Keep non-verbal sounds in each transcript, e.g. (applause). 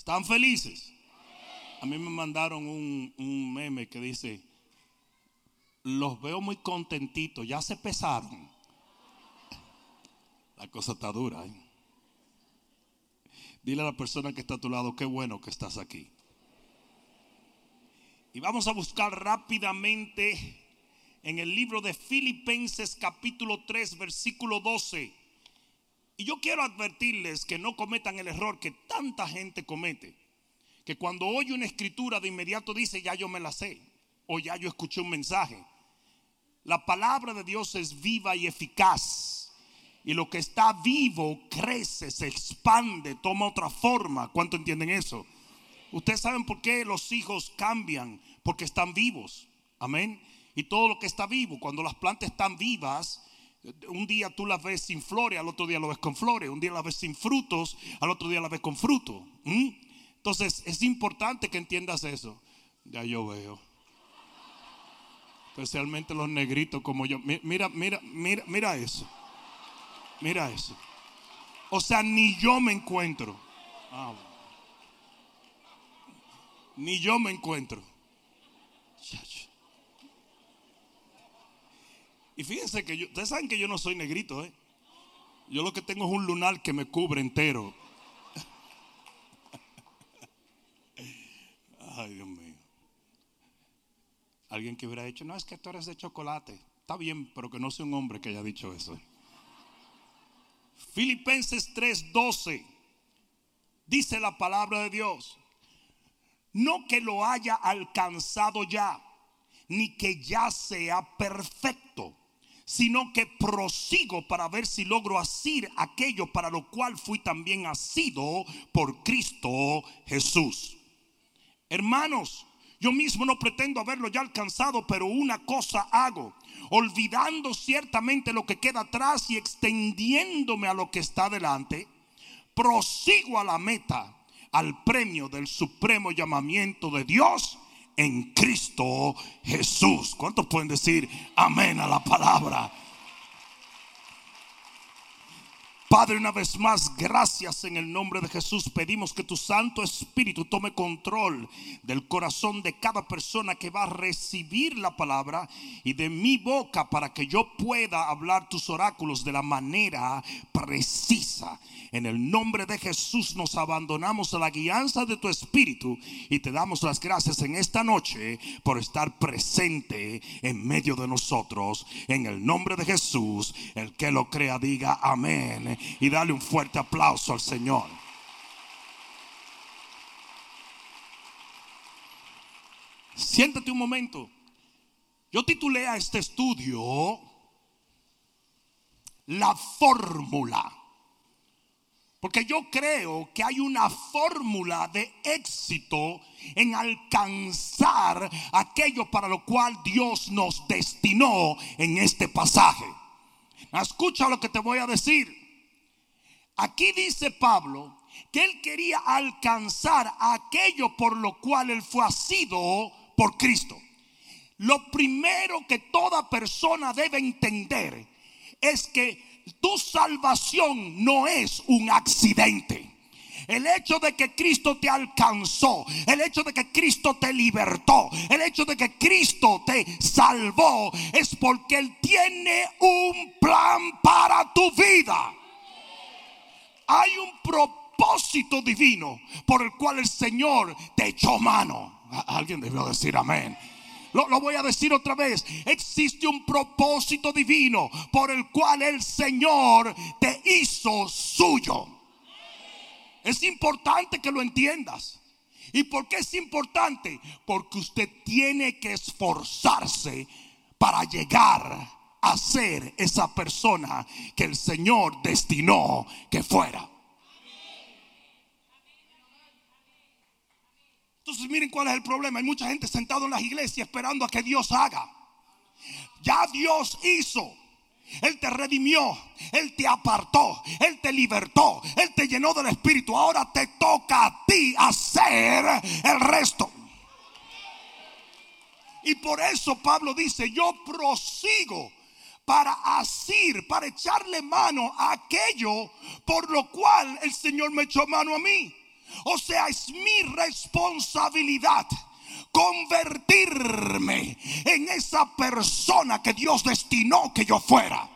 ¿Están felices? A mí me mandaron un, un meme que dice, los veo muy contentitos, ya se pesaron. La cosa está dura. ¿eh? Dile a la persona que está a tu lado, qué bueno que estás aquí. Y vamos a buscar rápidamente en el libro de Filipenses capítulo 3 versículo 12. Y yo quiero advertirles que no cometan el error que tanta gente comete. Que cuando oye una escritura de inmediato dice, ya yo me la sé. O ya yo escuché un mensaje. La palabra de Dios es viva y eficaz. Y lo que está vivo crece, se expande, toma otra forma. ¿Cuánto entienden eso? Ustedes saben por qué los hijos cambian, porque están vivos. Amén. Y todo lo que está vivo, cuando las plantas están vivas, un día tú las ves sin flores, al otro día lo ves con flores. Un día las ves sin frutos, al otro día las ves con fruto. Entonces es importante que entiendas eso. Ya yo veo. Especialmente los negritos como yo. Mira, mira, mira, mira eso. Mira eso. O sea, ni yo me encuentro. Ah, ni yo me encuentro. Y fíjense que ustedes saben que yo no soy negrito, ¿eh? Yo lo que tengo es un lunar que me cubre entero. (laughs) Ay, Dios mío. Alguien que hubiera dicho, no, es que tú eres de chocolate. Está bien, pero que no sea un hombre que haya dicho eso. Filipenses 3:12 dice la palabra de Dios. No que lo haya alcanzado ya, ni que ya sea perfecto sino que prosigo para ver si logro asir aquello para lo cual fui también asido por Cristo Jesús. Hermanos, yo mismo no pretendo haberlo ya alcanzado, pero una cosa hago, olvidando ciertamente lo que queda atrás y extendiéndome a lo que está delante, prosigo a la meta, al premio del supremo llamamiento de Dios en Cristo Jesús. ¿Cuántos pueden decir amén a la palabra? Padre, una vez más, gracias en el nombre de Jesús. Pedimos que tu Santo Espíritu tome control del corazón de cada persona que va a recibir la palabra y de mi boca para que yo pueda hablar tus oráculos de la manera precisa. En el nombre de Jesús nos abandonamos a la guianza de tu Espíritu y te damos las gracias en esta noche por estar presente en medio de nosotros. En el nombre de Jesús, el que lo crea diga amén y dale un fuerte aplauso al Señor. Siéntate un momento. Yo titulé a este estudio La fórmula. Porque yo creo que hay una fórmula de éxito en alcanzar aquello para lo cual Dios nos destinó en este pasaje. Escucha lo que te voy a decir. Aquí dice Pablo que él quería alcanzar aquello por lo cual él fue asido por Cristo. Lo primero que toda persona debe entender es que tu salvación no es un accidente. El hecho de que Cristo te alcanzó, el hecho de que Cristo te libertó, el hecho de que Cristo te salvó, es porque Él tiene un plan para tu vida hay un propósito divino por el cual el Señor te echó mano. Alguien debió decir amén. Lo, voy a decir otra vez. Existe un propósito divino por el cual el Señor te hizo suyo. Es importante que lo entiendas. ¿Y por qué es importante? Porque usted tiene que esforzarse para llegar a ser esa persona que el Señor destinó que fuera. Entonces miren cuál es el problema. Hay mucha gente sentado en las iglesias esperando a que Dios haga. Ya Dios hizo. Él te redimió, Él te apartó, Él te libertó, Él te llenó del Espíritu. Ahora te toca a ti hacer el resto. Y por eso Pablo dice, yo prosigo para asir, para echarle mano a aquello por lo cual el Señor me echó mano a mí. O sea, es mi responsabilidad convertirme en esa persona que Dios destinó que yo fuera.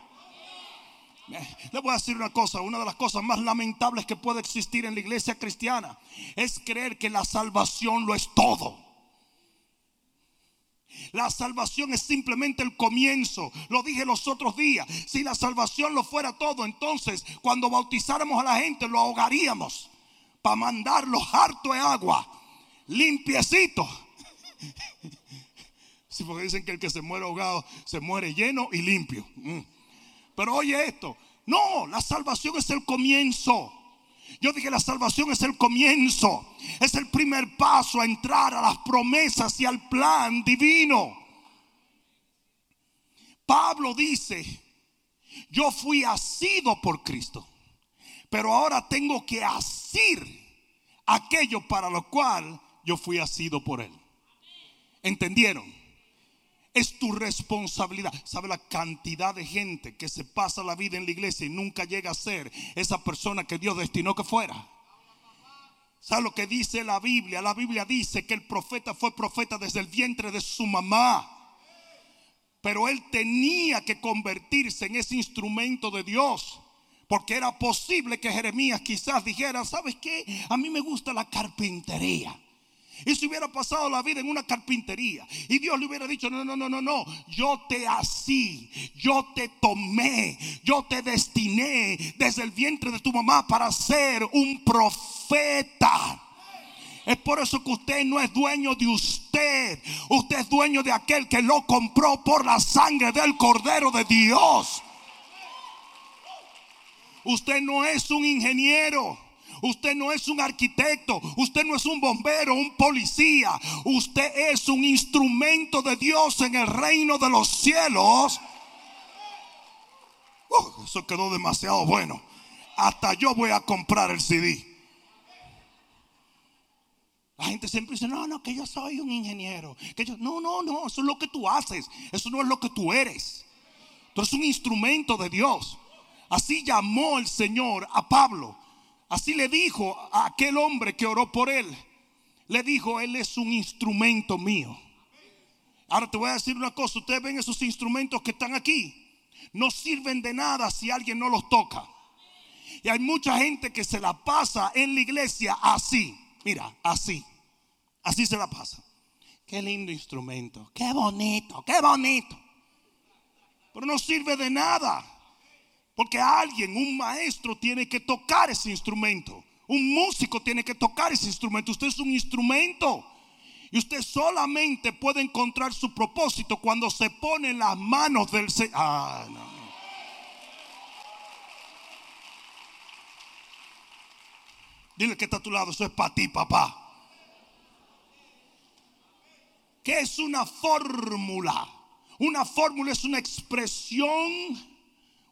Le voy a decir una cosa, una de las cosas más lamentables que puede existir en la iglesia cristiana es creer que la salvación lo es todo. La salvación es simplemente el comienzo. Lo dije los otros días. Si la salvación lo fuera todo, entonces cuando bautizáramos a la gente lo ahogaríamos para mandarlo harto de agua, limpiecito. (laughs) Sí, porque dicen que el que se muere ahogado se muere lleno y limpio. Mm. Pero oye esto, no, la salvación es el comienzo. Yo dije, la salvación es el comienzo. Es el primer paso a entrar a las promesas y al plan divino. Pablo dice, yo fui asido por Cristo, pero ahora tengo que asir aquello para lo cual yo fui asido por Él. ¿Entendieron? Es tu responsabilidad. ¿Sabe la cantidad de gente que se pasa la vida en la iglesia y nunca llega a ser esa persona que Dios destinó que fuera? ¿Sabe lo que dice la Biblia? La Biblia dice que el profeta fue profeta desde el vientre de su mamá. Pero él tenía que convertirse en ese instrumento de Dios. Porque era posible que Jeremías quizás dijera, ¿sabes qué? A mí me gusta la carpintería. Y si hubiera pasado la vida en una carpintería y Dios le hubiera dicho, no, no, no, no, no, yo te así, yo te tomé, yo te destiné desde el vientre de tu mamá para ser un profeta. Es por eso que usted no es dueño de usted. Usted es dueño de aquel que lo compró por la sangre del Cordero de Dios. Usted no es un ingeniero. Usted no es un arquitecto, usted no es un bombero, un policía. Usted es un instrumento de Dios en el reino de los cielos. Uh, eso quedó demasiado bueno. Hasta yo voy a comprar el CD. La gente siempre dice, no, no, que yo soy un ingeniero. Que yo, no, no, no, eso es lo que tú haces. Eso no es lo que tú eres. Tú eres un instrumento de Dios. Así llamó el Señor a Pablo. Así le dijo a aquel hombre que oró por él. Le dijo, él es un instrumento mío. Ahora te voy a decir una cosa. Ustedes ven esos instrumentos que están aquí. No sirven de nada si alguien no los toca. Y hay mucha gente que se la pasa en la iglesia así. Mira, así. Así se la pasa. Qué lindo instrumento. Qué bonito, qué bonito. Pero no sirve de nada. Porque alguien, un maestro, tiene que tocar ese instrumento. Un músico tiene que tocar ese instrumento. Usted es un instrumento. Y usted solamente puede encontrar su propósito cuando se pone en las manos del Señor. Ah, no. Dile que está a tu lado. Eso es para ti, papá. ¿Qué es una fórmula? Una fórmula es una expresión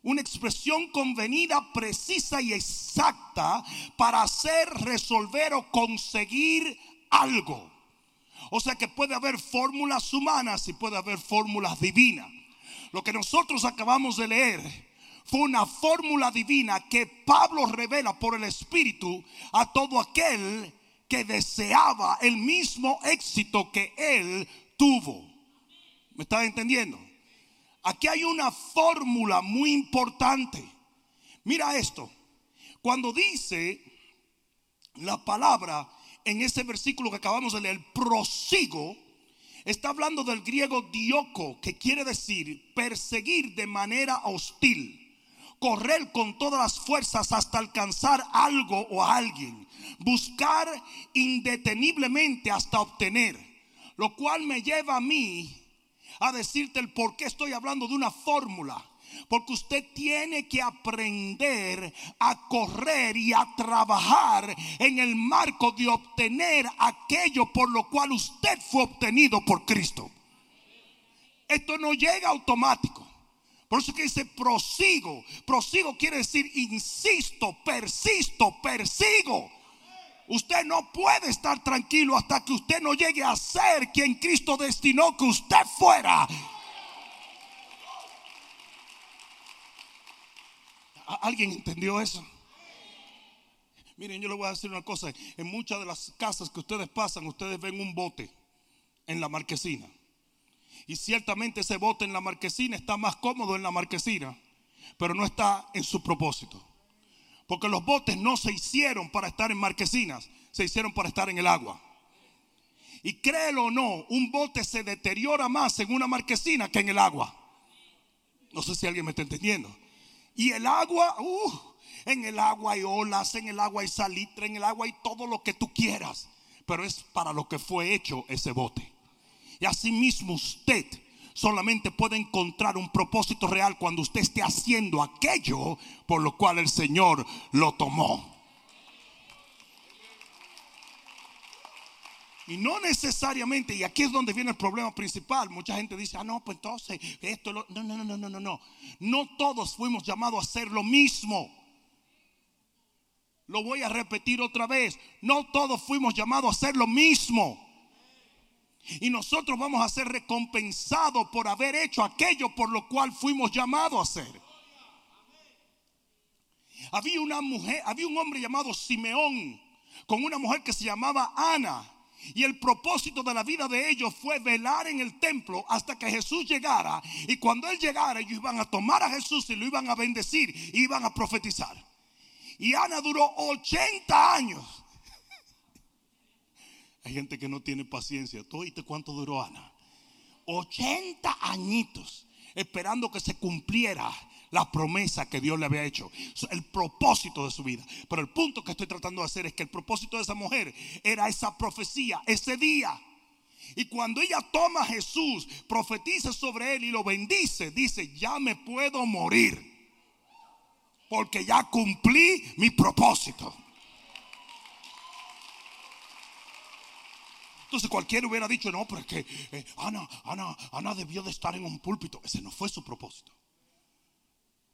una expresión convenida, precisa y exacta para hacer, resolver o conseguir algo. O sea que puede haber fórmulas humanas y puede haber fórmulas divinas. Lo que nosotros acabamos de leer fue una fórmula divina que Pablo revela por el Espíritu a todo aquel que deseaba el mismo éxito que él tuvo. ¿Me estás entendiendo? Aquí hay una fórmula muy importante. Mira esto. Cuando dice la palabra en ese versículo que acabamos de leer, prosigo, está hablando del griego dioko, que quiere decir perseguir de manera hostil, correr con todas las fuerzas hasta alcanzar algo o a alguien, buscar indeteniblemente hasta obtener, lo cual me lleva a mí a decirte el por qué estoy hablando de una fórmula. Porque usted tiene que aprender a correr y a trabajar en el marco de obtener aquello por lo cual usted fue obtenido por Cristo. Esto no llega automático. Por eso que dice prosigo. Prosigo quiere decir insisto, persisto, persigo. Usted no puede estar tranquilo hasta que usted no llegue a ser quien Cristo destinó que usted fuera. ¿Alguien entendió eso? Miren, yo les voy a decir una cosa. En muchas de las casas que ustedes pasan, ustedes ven un bote en la marquesina. Y ciertamente ese bote en la marquesina está más cómodo en la marquesina, pero no está en su propósito. Porque los botes no se hicieron para estar en marquesinas, se hicieron para estar en el agua. Y créelo o no, un bote se deteriora más en una marquesina que en el agua. No sé si alguien me está entendiendo. Y el agua, uh, en el agua hay olas, en el agua hay salitre, en el agua hay todo lo que tú quieras. Pero es para lo que fue hecho ese bote. Y asimismo usted solamente puede encontrar un propósito real cuando usted esté haciendo aquello por lo cual el Señor lo tomó. Y no necesariamente, y aquí es donde viene el problema principal. Mucha gente dice, ah, no, pues entonces esto, no, no, no, no, no, no, no. No todos fuimos llamados a hacer lo mismo. Lo voy a repetir otra vez. No todos fuimos llamados a hacer lo mismo. Y nosotros vamos a ser recompensados por haber hecho aquello por lo cual fuimos llamados a hacer. Había una mujer, había un hombre llamado Simeón con una mujer que se llamaba Ana. Y el propósito de la vida de ellos fue velar en el templo hasta que Jesús llegara. Y cuando Él llegara, ellos iban a tomar a Jesús y lo iban a bendecir. Y iban a profetizar. Y Ana duró 80 años. Hay gente que no tiene paciencia. ¿Tú oíste cuánto duró Ana? 80 añitos esperando que se cumpliera la promesa que Dios le había hecho, el propósito de su vida. Pero el punto que estoy tratando de hacer es que el propósito de esa mujer era esa profecía, ese día. Y cuando ella toma a Jesús, profetiza sobre él y lo bendice, dice, ya me puedo morir. Porque ya cumplí mi propósito. Entonces cualquiera hubiera dicho, no, pero es que eh, Ana, Ana, Ana debió de estar en un púlpito. Ese no fue su propósito.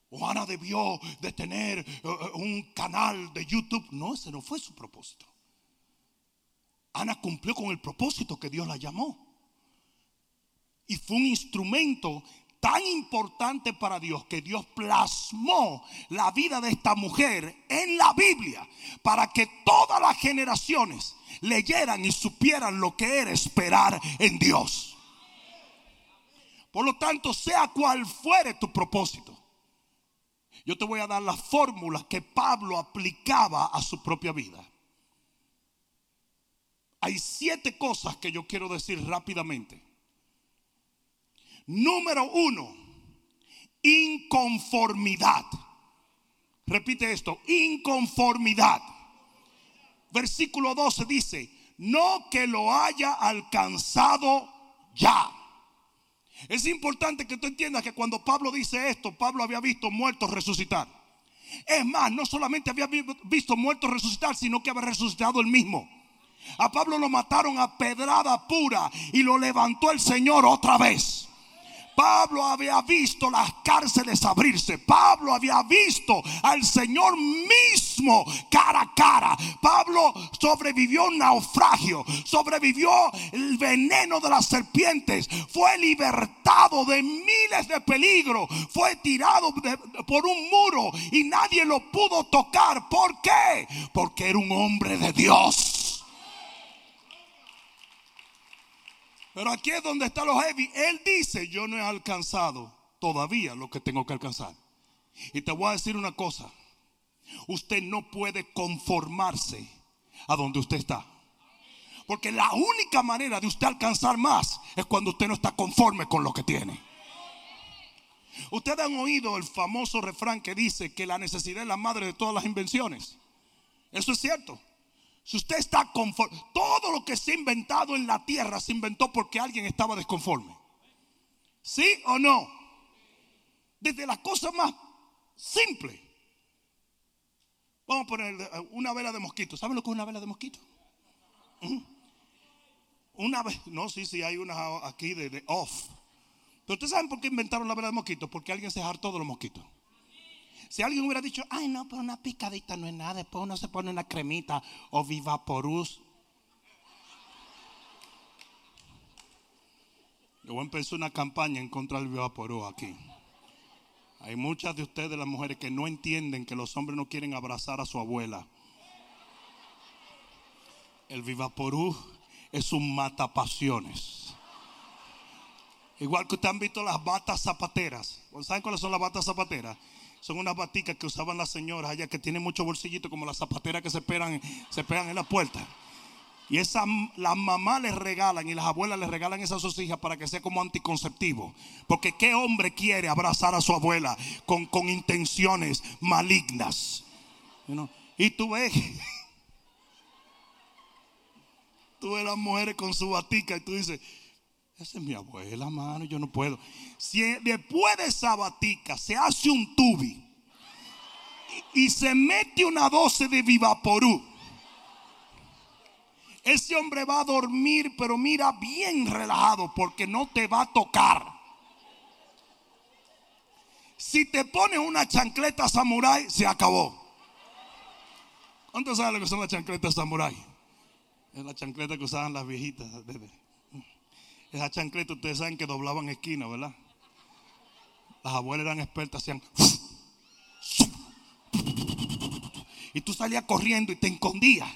O Ana debió de tener eh, eh, un canal de YouTube. No, ese no fue su propósito. Ana cumplió con el propósito que Dios la llamó. Y fue un instrumento tan importante para Dios que Dios plasmó la vida de esta mujer en la Biblia para que todas las generaciones leyeran y supieran lo que era esperar en Dios. Por lo tanto, sea cual fuere tu propósito, yo te voy a dar la fórmula que Pablo aplicaba a su propia vida. Hay siete cosas que yo quiero decir rápidamente. Número uno, inconformidad. Repite esto, inconformidad. Versículo 12 dice, no que lo haya alcanzado ya. Es importante que tú entiendas que cuando Pablo dice esto, Pablo había visto muertos resucitar. Es más, no solamente había visto muertos resucitar, sino que había resucitado el mismo. A Pablo lo mataron a pedrada pura y lo levantó el Señor otra vez. Pablo había visto las cárceles abrirse. Pablo había visto al Señor mismo cara a cara. Pablo sobrevivió un naufragio, sobrevivió el veneno de las serpientes, fue libertado de miles de peligros, fue tirado por un muro y nadie lo pudo tocar. ¿Por qué? Porque era un hombre de Dios. Pero aquí es donde está lo heavy. Él dice, yo no he alcanzado todavía lo que tengo que alcanzar. Y te voy a decir una cosa. Usted no puede conformarse a donde usted está. Porque la única manera de usted alcanzar más es cuando usted no está conforme con lo que tiene. Ustedes han oído el famoso refrán que dice que la necesidad es la madre de todas las invenciones. Eso es cierto. Si usted está conforme, todo lo que se ha inventado en la tierra se inventó porque alguien estaba desconforme. ¿Sí o no? Desde las cosas más simples. Vamos a poner eh, una vela de mosquito. ¿Saben lo que es una vela de mosquito? Una vez, no, sí, sí, hay una aquí de, off. Pero ustedes saben por qué inventaron la vela de mosquito? Porque alguien se hartó de los mosquitos. Si alguien hubiera dicho, ay no, pero una picadita no es nada, después uno se pone una cremita o Vivaporus. Yo voy a empezar una campaña en contra del Vivaporus aquí. Hay muchas de ustedes, las mujeres, que no entienden que los hombres no quieren abrazar a su abuela. El Vivaporú es un matapasiones. Igual que ustedes han visto las batas zapateras. ¿Saben cuáles son las batas zapateras? Son unas baticas que usaban las señoras allá que tienen muchos bolsillitos como las zapateras que se, pegan, se en la puerta. Y esas las mamás les regalan y las abuelas les regalan esas a sus hijas para que sea como anticonceptivo. Porque qué hombre quiere abrazar a su abuela con, con intenciones malignas. Y tú ves, (laughs) tú ves las mujeres con su batica y tú dices, esa es mi abuela, mano, yo no puedo. Si después de esa batica se hace un tubi y, se mete una dosis de Vivaporú, ese hombre va a dormir, pero mira bien relajado porque no te va a tocar. Si te pones una chancleta samurai, se acabó. ¿Cuántos saben lo que son las chancletas samurai? Es la chancleta que usaban las viejitas. Esa chancleta ustedes saben que doblaban esquina, ¿verdad? Las abuelas eran expertas, hacían... Y tú salías corriendo y te escondías.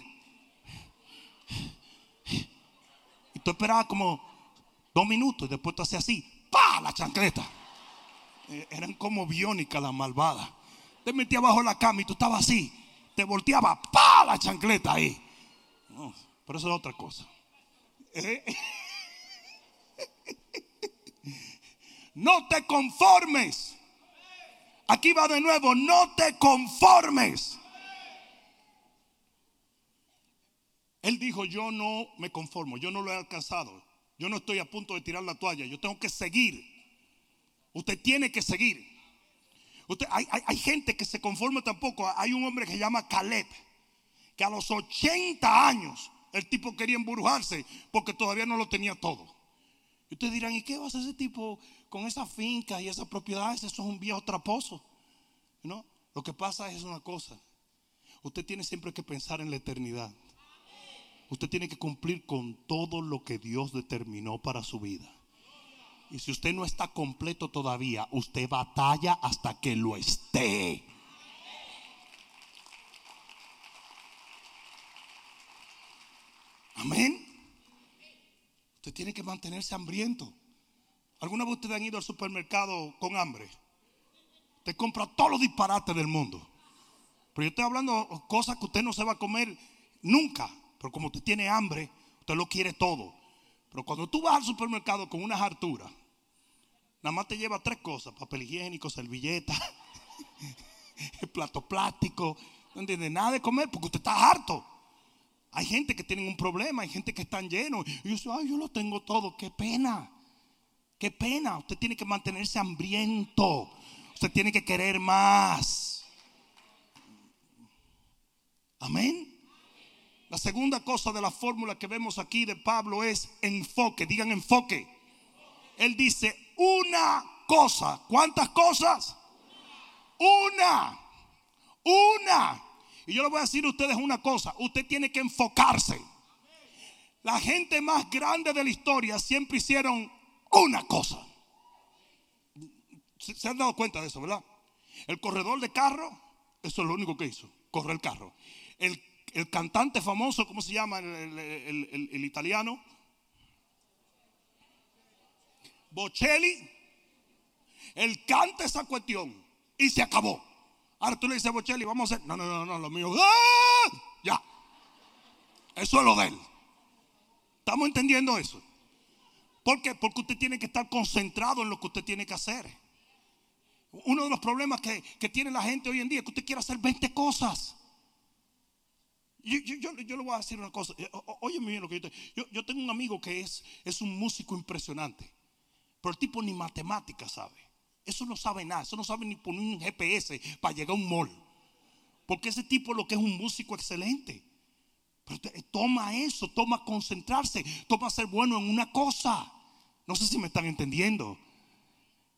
Y tú esperabas como dos minutos y después tú hacías así. ¡Pah! La chancleta. Eh, eran como biónicas las malvadas. Te metías abajo la cama y tú estabas así. Te volteaba. ¡Pah! La chancleta ahí. pero eso es otra cosa. ¿Eh? No te conformes. Aquí va de nuevo, no te conformes. Él dijo, yo no me conformo, yo no lo he alcanzado. Yo no estoy a punto de tirar la toalla, yo tengo que seguir. Usted tiene que seguir. Usted, hay, hay gente que se conforma tampoco. Hay un hombre que se llama Caleb, que a los 80 años el tipo quería embrujarse porque todavía no lo tenía todo. Ustedes dirán, ¿y qué va a hacer ese tipo con esa finca y esas propiedades? Eso es un viejo traposo. ¿No? Lo que pasa es una cosa. Usted tiene siempre que pensar en la eternidad. Usted tiene que cumplir con todo lo que Dios determinó para su vida. Y si usted no está completo todavía, usted batalla hasta que lo esté. Amén. Usted tiene que mantenerse hambriento. ¿Alguna vez ustedes han ido al supermercado con hambre? Usted compra todos los disparates del mundo. Pero yo estoy hablando de cosas que usted no se va a comer nunca. Pero como usted tiene hambre, usted lo quiere todo. Pero cuando tú vas al supermercado con unas harturas, nada más te lleva tres cosas: papel higiénico, servilleta, (laughs) plato plástico. No entiende nada de comer porque usted está harto. Hay gente que tiene un problema, hay gente que están llenos. Y yo dice, ay, yo lo tengo todo. Qué pena. Qué pena. Usted tiene que mantenerse hambriento. Usted tiene que querer más. Amén. La segunda cosa de la fórmula que vemos aquí de Pablo es enfoque. Digan enfoque. Él dice una cosa. ¿Cuántas cosas? Una. Una. Y yo le voy a decir a ustedes una cosa, usted tiene que enfocarse. La gente más grande de la historia siempre hicieron una cosa. ¿Se han dado cuenta de eso, verdad? El corredor de carro, eso es lo único que hizo, correr el carro. El, cantante famoso, ¿cómo se llama el, el italiano? Bocelli. Él canta esa cuestión y se acabó. Ahora tú le dices Bocelli, vamos a hacer. No, no, no, no, lo mío. ¡ah! Ya. Eso es lo de él. ¿Estamos entendiendo eso? ¿Por qué? Porque usted tiene que estar concentrado en lo que usted tiene que hacer. Uno de los problemas que, tiene la gente hoy en día es que usted quiere hacer 20 cosas. Yo, yo, yo, le voy a decir una cosa. Oye, bien lo que yo, yo, yo tengo un amigo que es, es un músico impresionante. Pero el tipo ni matemáticas sabe. Eso no sabe nada, eso no sabe ni poner un GPS para llegar a un mall. Porque ese tipo lo que es un músico excelente. Pero toma eso, toma concentrarse, toma ser bueno en una cosa. No sé si me están entendiendo.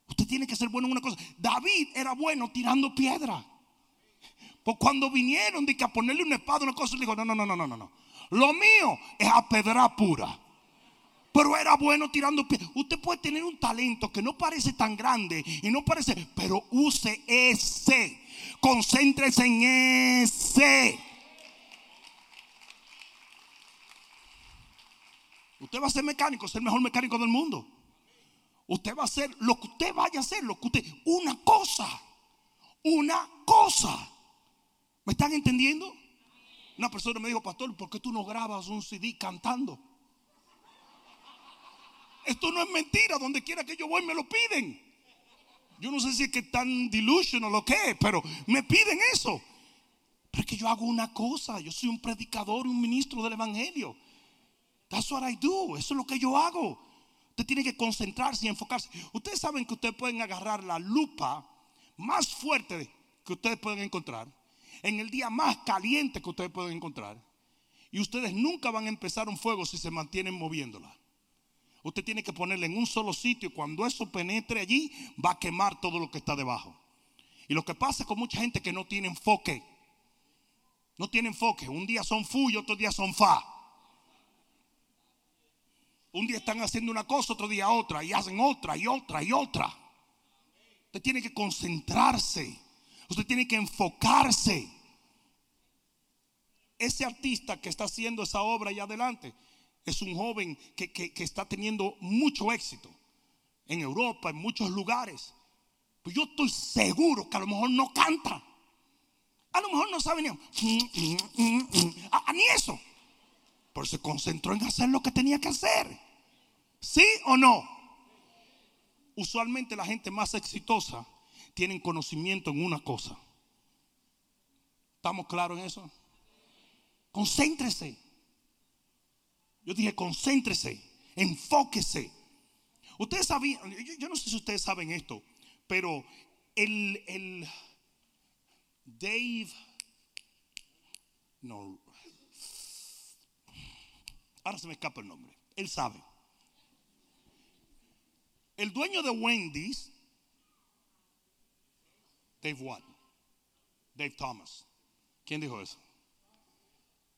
Usted tiene que ser bueno en una cosa. David era bueno tirando piedra. Pues cuando vinieron de que a ponerle una espada, una cosa, le dijo, no, no, no, no, no, no. Lo mío es a pedra pura pero era bueno tirando pies. Usted puede tener un talento que no parece tan grande y no parece, pero use ese. Concéntrese en ese. Usted va a ser mecánico, ser el mejor mecánico del mundo. Usted va a hacer lo que usted vaya a hacer, lo que usted, una cosa, una cosa. ¿Me están entendiendo? Una persona me dijo, pastor, ¿por qué tú no grabas un CD cantando? Esto no es mentira, donde quiera que yo voy me lo piden. Yo no sé si es que tan delusional o es, pero me piden eso. Pero es que yo hago una cosa, yo soy un predicador, un ministro del evangelio. That's what I do, eso es lo que yo hago. Usted tiene que concentrarse y enfocarse. Ustedes saben que ustedes pueden agarrar la lupa más fuerte que ustedes pueden encontrar en el día más caliente que ustedes pueden encontrar. Y ustedes nunca van a empezar un fuego si se mantienen moviéndola. Usted tiene que ponerla en un solo sitio. Cuando eso penetre allí, va a quemar todo lo que está debajo. Y lo que pasa con mucha gente que no tiene enfoque. No tiene enfoque. Un día son fu y otro día son fa. Un día están haciendo una cosa, otro día otra, y hacen otra y otra y otra. Usted tiene que concentrarse. Usted tiene que enfocarse. Ese artista que está haciendo esa obra allá adelante es un joven que, que está teniendo mucho éxito en Europa, en muchos lugares. Pues yo estoy seguro que a lo mejor no canta. A lo mejor no sabe ni, ni eso. Pero se concentró en hacer lo que tenía que hacer. ¿Sí o no? Usualmente la gente más exitosa tienen conocimiento en una cosa. ¿Estamos claros en eso? Concéntrese. Yo dije, concéntrese, enfóquese. Ustedes sabían, yo, no sé si ustedes saben esto, pero el, el Dave, no, ahora se me escapa el nombre, él sabe. El dueño de Wendy's, Dave what? Dave Thomas. ¿Quién dijo eso?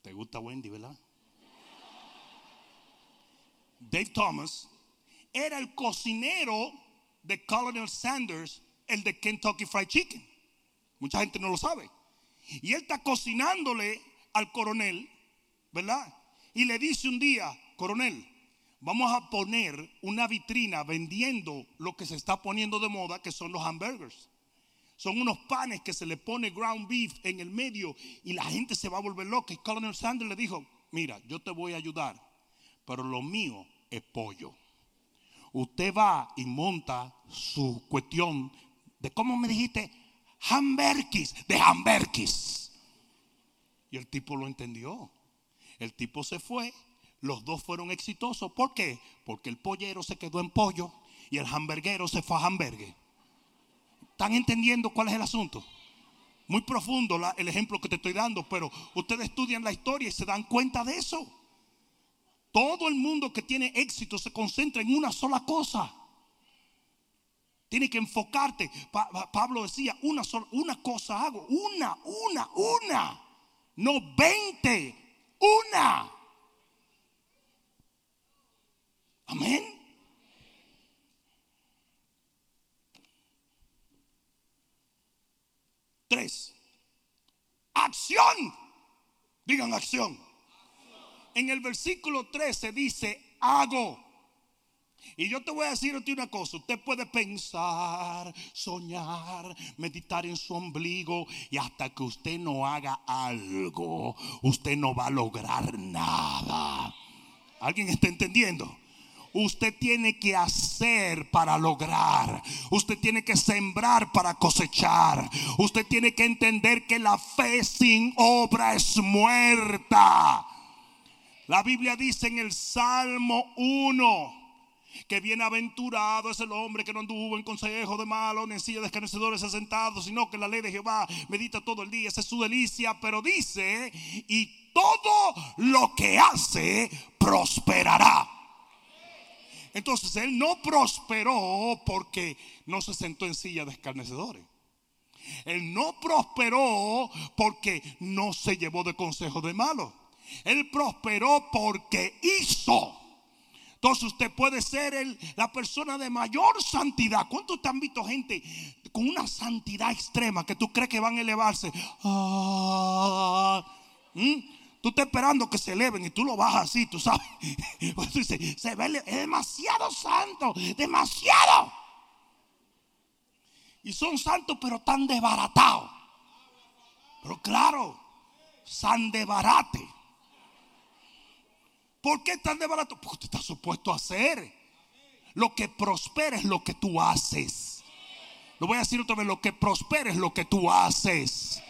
¿Te gusta Wendy, verdad? Dave Thomas era el cocinero de Colonel Sanders, el de Kentucky Fried Chicken. Mucha gente no lo sabe. Y él está cocinándole al coronel, ¿verdad? Y le dice un día, coronel, vamos a poner una vitrina vendiendo lo que se está poniendo de moda, que son los hamburgers. Son unos panes que se le pone ground beef en el medio y la gente se va a volver loca. Y Colonel Sanders le dijo, mira, yo te voy a ayudar, pero lo mío es pollo. Usted va y monta su cuestión de, ¿cómo me dijiste? Hamburgues, de hamburgues. Y el tipo lo entendió. El tipo se fue los dos fueron exitosos. ¿Por qué? Porque el pollero se quedó en pollo y el hamburguero se fue a hamburgues. ¿Están entendiendo cuál es el asunto? Muy profundo el ejemplo que te estoy dando, pero ustedes estudian la historia y se dan cuenta de eso. Todo el mundo que tiene éxito se concentra en una sola cosa. Tiene que enfocarte. Pablo decía, una sola, una cosa hago, una, una, una. No veinte, una. Amén. Tres. Acción. Digan acción. En el versículo 13 dice, hago. Y yo te voy a decir una cosa, usted puede pensar, soñar, meditar en su ombligo y hasta que usted no haga algo, usted no va a lograr nada. ¿Alguien está entendiendo? Usted tiene que hacer para lograr. Usted tiene que sembrar para cosechar. Usted tiene que entender que la fe sin obra es muerta. La Biblia dice en el Salmo 1 que bienaventurado es el hombre que no anduvo en consejo de malo, ni en silla de escarnecedores sentado, sino que la ley de Jehová medita todo el día, esa es su delicia, pero dice, y todo lo que hace prosperará. Entonces él no prosperó porque no se sentó en silla de escarnecedores. Él no prosperó porque no se llevó de consejo de malos. Él prosperó porque hizo. Entonces usted puede ser el, la persona de mayor santidad. ¿Cuántos te han visto gente con una santidad extrema que tú crees que van a elevarse? Ah, ¿Mm? Tú estás esperando que se eleven y tú lo bajas así, tú sabes. (laughs) se ve, es demasiado santo, demasiado. Y son santos, pero tan desbaratados. Pero claro, san de barate. ¿Por qué tan de barato? Porque usted está supuesto a hacer. Lo que prospera es lo que tú haces. Lo voy a decir otra vez, lo que prospera es lo que tú haces.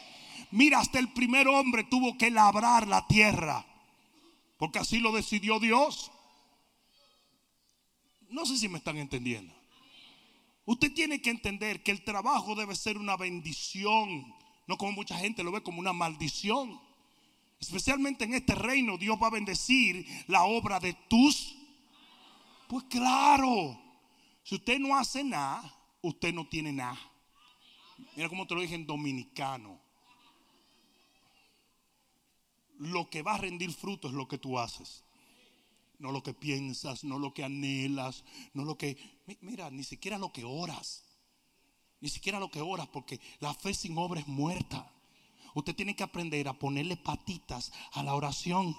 Mira, hasta el primer hombre tuvo que labrar la tierra. Porque así lo decidió Dios. No sé si me están entendiendo. Usted tiene que entender que el trabajo debe ser una bendición, no como mucha gente lo ve como una maldición. Especialmente en este reino Dios va a bendecir la obra de tus. Pues claro, si usted no hace nada, usted no tiene nada. Mira cómo te lo dije en dominicano lo que va a rendir fruto es lo que tú haces. No lo que piensas, no lo que anhelas, no lo que... Mira, ni siquiera lo que oras. Ni siquiera lo que oras, porque la fe sin obra es muerta. Usted tiene que aprender a ponerle patitas a la oración.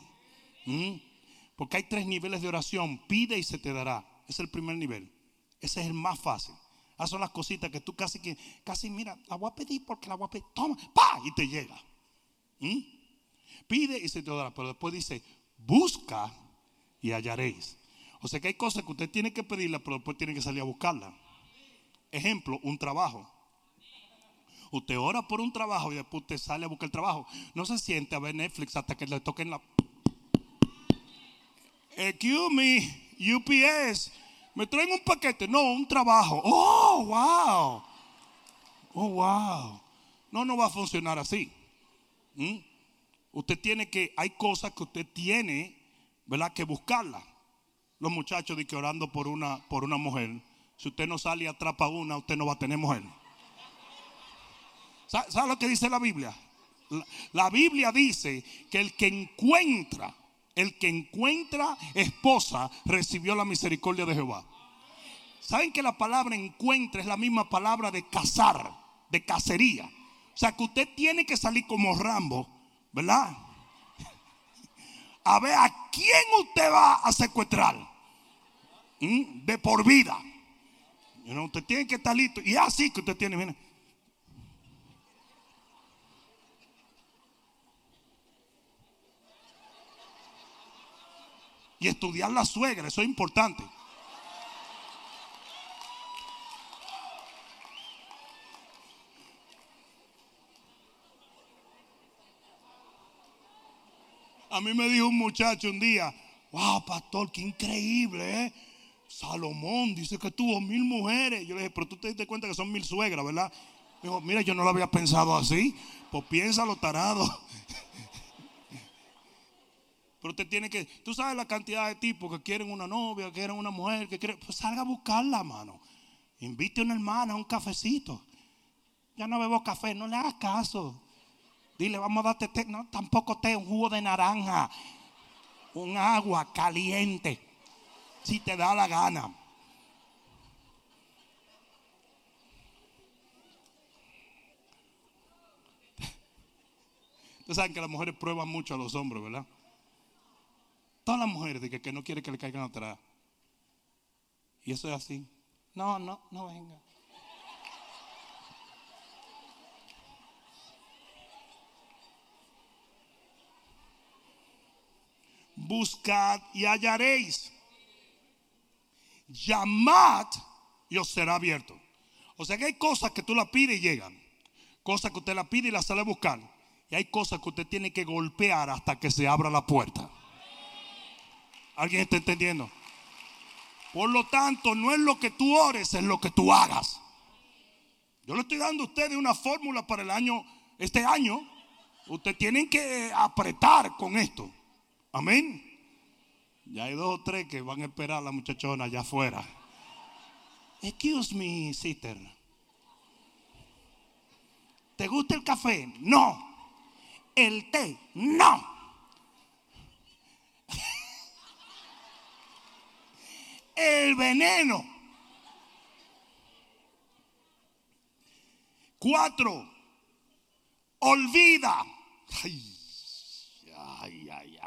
Porque hay tres niveles de oración. Pide y se te dará. Es el primer nivel. Ese es el más fácil. Esas son las cositas que tú casi que, casi mira, la voy a pedir porque la voy a pedir. Toma, pa, y te llega pide y se te dará. Pero después dice, busca y hallaréis. O sea que hay cosas que usted tiene que pedirla, pero después tiene que salir a buscarla. Ejemplo, un trabajo. Usted ora por un trabajo y después usted sale a buscar el trabajo. No se siente a ver Netflix hasta que le toquen la. Excuse me, UPS. Me traen un paquete. No, un trabajo. Oh, wow. Oh, wow. No, no va a funcionar así. ¿Mm? Usted tiene que, hay cosas que usted tiene, ¿verdad? Que buscarla. Los muchachos de que orando por una, por una mujer. Si usted no sale y atrapa una, usted no va a tener mujer. ¿Sabe, lo que dice la Biblia? La, Biblia dice que el que encuentra, el que encuentra esposa, recibió la misericordia de Jehová. ¿Saben que la palabra encuentra es la misma palabra de cazar, de cacería? O sea que usted tiene que salir como Rambo ¿verdad? A ver a quién usted va a secuestrar ¿Mm? de por vida. usted tiene que estar listo. Y así que usted tiene, mire. Y estudiar la suegra, eso es importante. A mí me dijo un muchacho un día, wow, pastor, qué increíble, ¿eh? Salomón dice que tuvo mil mujeres. Yo le dije, pero tú te diste cuenta que son mil suegras, ¿verdad? Me dijo, mira, yo no lo había pensado así. Pues piénsalo, tarado. (laughs) Pero usted tiene que, tú sabes la cantidad de tipos que quieren una novia, que quieren una mujer, que quieren, pues salga a buscarla, mano. Invite a una hermana a un cafecito. Ya no bebo café, no le hagas caso. Dile, vamos a darte té. No, tampoco té, un jugo de naranja. Un agua caliente. Si te da la gana. (laughs) Ustedes saben que las mujeres prueban mucho a los hombres, ¿verdad? Todas las mujeres que no quiere que le caigan atrás. Y eso es así. No, no, no venga. buscad y hallaréis. Llamad y os será abierto. O sea que hay cosas que tú la pides y llegan. Cosas que usted la pide y la sale a buscar. Y hay cosas que usted tiene que golpear hasta que se abra la puerta. ¿Alguien está entendiendo? Por lo tanto, no es lo que tú ores, es lo que tú hagas. Yo le estoy dando a ustedes una fórmula para el año, este año. Usted tienen que apretar con esto. Amén. Ya hay dos o tres que van a esperar a la muchachona allá afuera. Excuse me, sister. ¿Te gusta el café? No. El té? No. El veneno. Cuatro. Olvida. Ay, ay,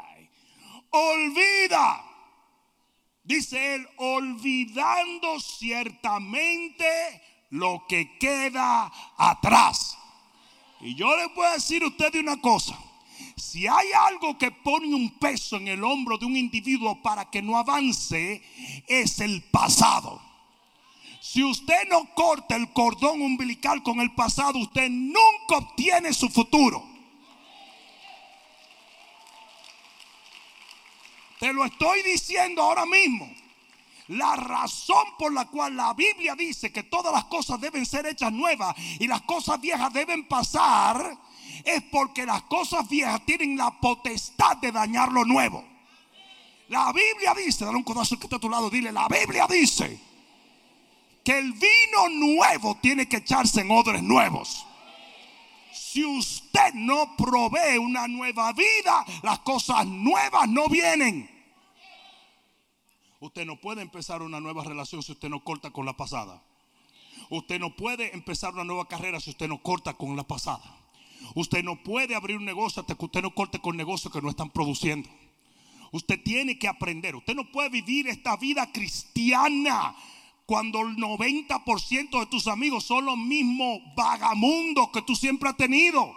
olvida. Dice él, olvidando ciertamente lo que queda atrás. Y yo le puedo decir a usted una cosa. Si hay algo que pone un peso en el hombro de un individuo para que no avance, es el pasado. Si usted no corta el cordón umbilical con el pasado, usted nunca obtiene su futuro. Te lo estoy diciendo ahora mismo. La razón por la cual la Biblia dice que todas las cosas deben ser hechas nuevas y las cosas viejas deben pasar es porque las cosas viejas tienen la potestad de dañar lo nuevo. La Biblia dice, dale un codazo que está a tu lado, dile, la Biblia dice que el vino nuevo tiene que echarse en odres nuevos. Si usted no provee una nueva vida, las cosas nuevas no vienen. Usted no puede empezar una nueva relación si usted no corta con la pasada. Usted no puede empezar una nueva carrera si usted no corta con la pasada. Usted no puede abrir un negocio hasta que usted no corte con negocios que no están produciendo. Usted tiene que aprender. Usted no puede vivir esta vida cristiana cuando el 90% de tus amigos son los mismos vagamundos que tú siempre has tenido.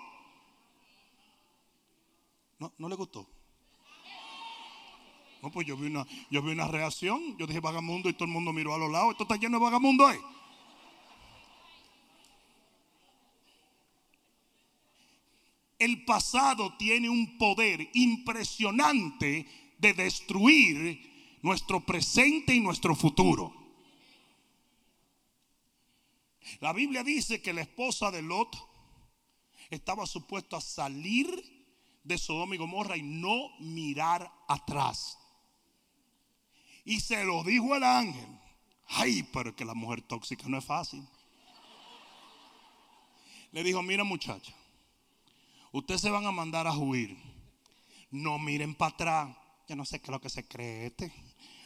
No, no le gustó. No, pues yo vi una, yo vi una reacción. Yo dije vagamundo y todo el mundo miró a los lados. Esto está lleno de vagamundo ¿eh? El pasado tiene un poder impresionante de destruir nuestro presente y nuestro futuro. La Biblia dice que la esposa de Lot estaba supuesto a salir de Sodoma y Gomorra y no mirar atrás. Y se lo dijo el ángel. Ay, pero que la mujer tóxica no es fácil. Le dijo, mira muchacha, ustedes se van a mandar a huir. No miren para atrás. Yo no sé qué es lo que se cree este.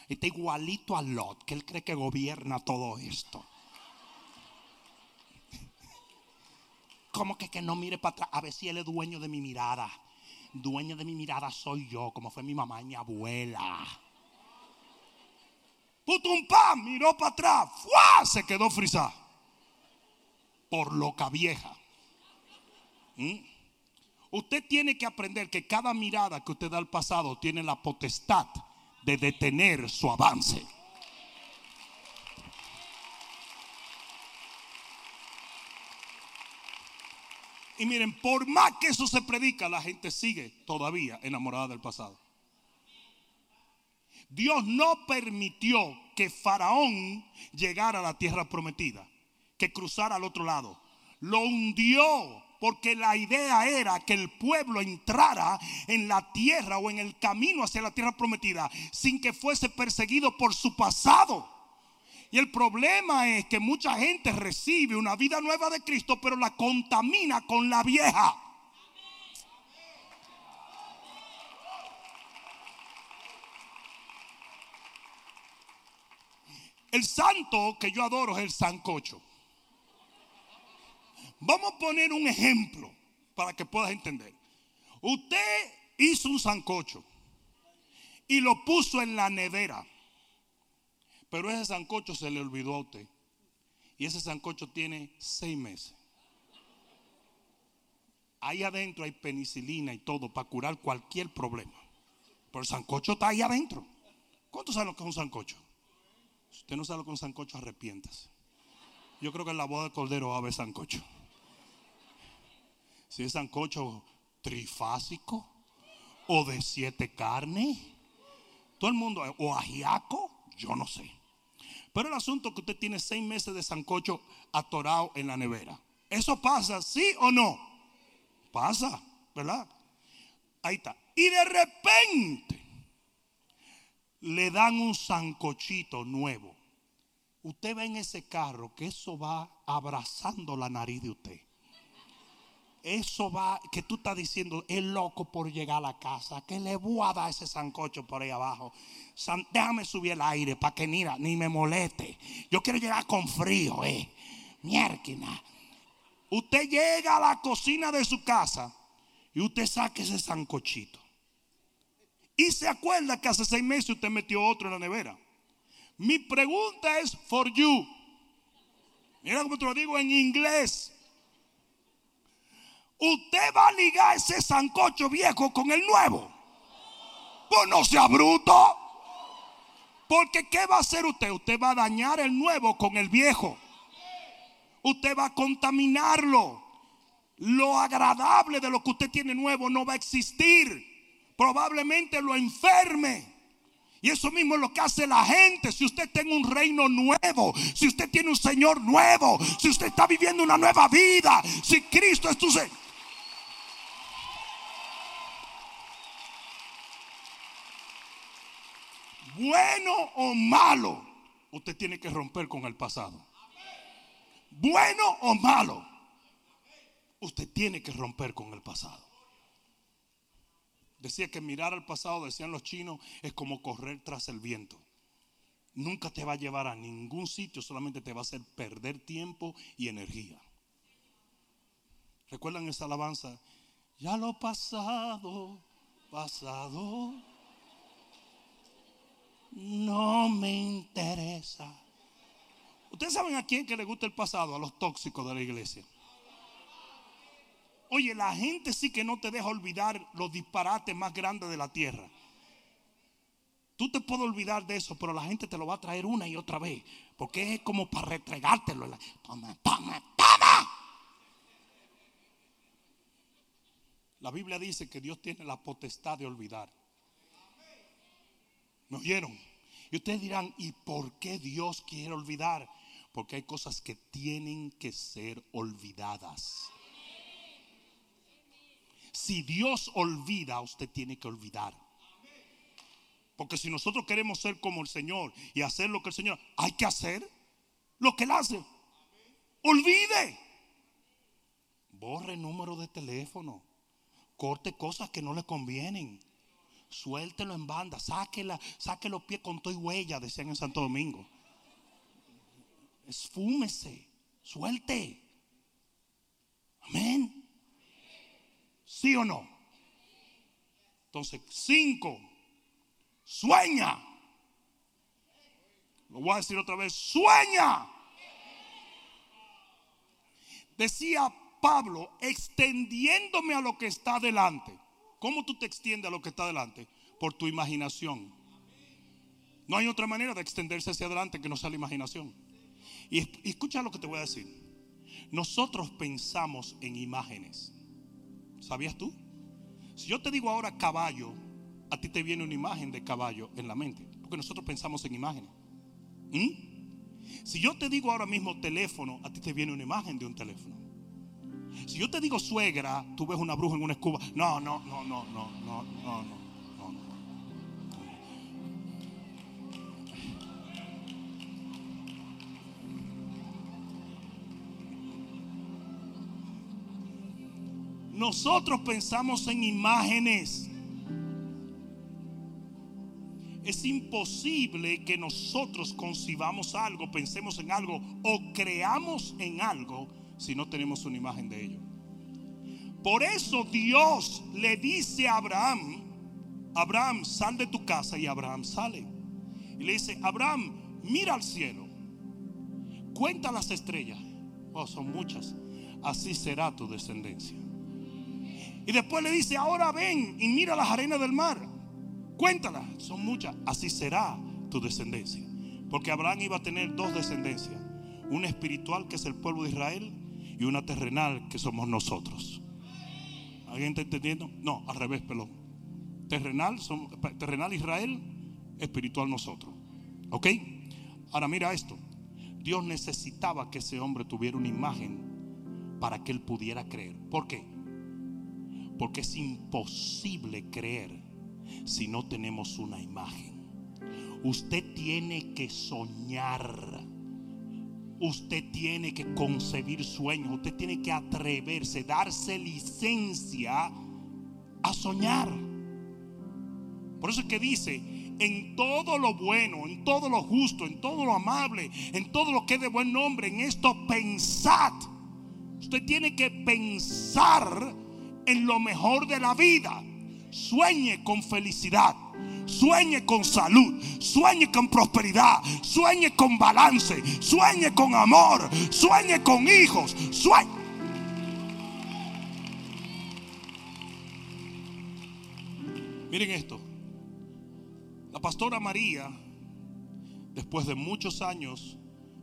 Está igualito a Lot, que él cree que gobierna todo esto. ¿Cómo que que no mire para atrás? A ver si él es dueño de mi mirada. Dueño de mi mirada soy yo, como fue mi mamá y mi abuela pan, miró para atrás, se quedó frisado. Por loca vieja. ¿Mm? Usted tiene que aprender que cada mirada que usted da al pasado tiene la potestad de detener su avance. Y miren, por más que eso se predica, la gente sigue todavía enamorada del pasado. Dios no permitió que Faraón llegara a la tierra prometida, que cruzara al otro lado. Lo hundió porque la idea era que el pueblo entrara en la tierra o en el camino hacia la tierra prometida sin que fuese perseguido por su pasado. Y el problema es que mucha gente recibe una vida nueva de Cristo, pero la contamina con la vieja. El santo que yo adoro es el sancocho. Vamos a poner un ejemplo para que puedas entender. Usted hizo un sancocho y lo puso en la nevera. Pero ese sancocho se le olvidó a usted. Y ese sancocho tiene seis meses. Ahí adentro hay penicilina y todo para curar cualquier problema. Pero el sancocho está ahí adentro. ¿Cuántos saben lo que es un sancocho? Si usted no sabe con sancocho, arrepientas. Yo creo que en la boda de cordero va a haber sancocho. Si es sancocho trifásico o de siete carnes, todo el mundo, o ajiaco, yo no sé. Pero el asunto es que usted tiene seis meses de sancocho atorado en la nevera. ¿Eso pasa, sí o no? Pasa, ¿verdad? Ahí está. Y de repente le dan un sancochito nuevo. Usted ve en ese carro que eso va abrazando la nariz de usted. Eso va, que tú estás diciendo, es loco por llegar a la casa, que le voy a dar ese sancocho por ahí abajo. déjame subir el aire para que ni, ni me moleste. Yo quiero llegar con frío, eh. Mierquina. Usted llega a la cocina de su casa y usted saca ese sancochito Y se acuerda que hace seis meses usted metió otro en la nevera. Mi pregunta es for you. Mira cómo te lo digo en inglés. Usted va a ligar ese sancocho viejo con el nuevo. Pues no sea bruto. Porque ¿qué va a hacer usted? Usted va a dañar el nuevo con el viejo. Usted va a contaminarlo. Lo agradable de lo que usted tiene nuevo no va a existir. Probablemente lo enferme. Y eso mismo es lo que hace la gente. Si usted tiene un reino nuevo, si usted tiene un Señor nuevo, si usted está viviendo una nueva vida, si Cristo es tu Señor. Bueno o malo, usted tiene que romper con el pasado. Bueno o malo, usted tiene que romper con el pasado. Decía que mirar al pasado, decían los chinos, es como correr tras el viento. Nunca te va a llevar a ningún sitio, solamente te va a hacer perder tiempo y energía. ¿Recuerdan esa alabanza? Ya lo pasado, pasado, no me interesa. Ustedes saben a quién que le gusta el pasado, a los tóxicos de la iglesia. Oye, la gente sí que no te deja olvidar los disparates más grandes de la tierra. Tú te puedes olvidar de eso, pero la gente te lo va a traer una y otra vez. Porque es como para retregártelo. Toma, toma, toma. La Biblia dice que Dios tiene la potestad de olvidar. ¿Me oyeron? Y ustedes dirán, ¿y por qué Dios quiere olvidar? Porque hay cosas que tienen que ser olvidadas. Si Dios olvida, usted tiene que olvidar. Porque si nosotros queremos ser como el Señor y hacer lo que el Señor, hay que hacer lo que Él hace. Olvide. Borre número de teléfono. Corte cosas que no le convienen. Suéltelo en banda. Sáquela, saque los pies con todo y huella, decían en Santo Domingo. Esfúmese. Suelte. Amén. ¿Sí o no? Entonces, cinco, sueña. Lo voy a decir otra vez, sueña. Decía Pablo, extendiéndome a lo que está delante. ¿Cómo tú te extiendes a lo que está delante? Por tu imaginación. No hay otra manera de extenderse hacia adelante que no sea la imaginación. Y, escucha lo que te voy a decir. Nosotros pensamos en imágenes. ¿Sabías tú? Si yo te digo ahora caballo, a ti te viene una imagen de caballo en la mente, porque nosotros pensamos en imágenes. ¿Mm? Si yo te digo ahora mismo teléfono, a ti te viene una imagen de un teléfono. Si yo te digo suegra, tú ves una bruja en una escuba. No, no, no, no, no, no, no, no. Nosotros pensamos en imágenes. Es imposible que nosotros concibamos algo, pensemos en algo o creamos en algo si no tenemos una imagen de ello. Por eso Dios le dice a Abraham, Abraham, sal de tu casa y Abraham sale. Y le dice, Abraham, mira al cielo, cuenta las estrellas. Oh, son muchas. Así será tu descendencia. Y después le dice, ahora ven y mira las arenas del mar. Cuéntalas, son muchas. Así será tu descendencia. Porque Abraham iba a tener dos descendencias. Una espiritual que es el pueblo de Israel y una terrenal que somos nosotros. ¿Alguien está entendiendo? No, al revés, pelón. Terrenal, terrenal Israel, espiritual nosotros. ¿Ok? Ahora mira esto. Dios necesitaba que ese hombre tuviera una imagen para que él pudiera creer. ¿Por qué? Porque es imposible creer si no tenemos una imagen. Usted tiene que soñar. Usted tiene que concebir sueños. Usted tiene que atreverse, darse licencia a soñar. Por eso es que dice, en todo lo bueno, en todo lo justo, en todo lo amable, en todo lo que es de buen nombre, en esto pensad. Usted tiene que pensar en lo mejor de la vida. Sueñe con felicidad. Sueñe con salud, sueñe con prosperidad, sueñe con balance, sueñe con amor, sueñe con hijos, sueñe. Miren esto. La pastora María, después de muchos años,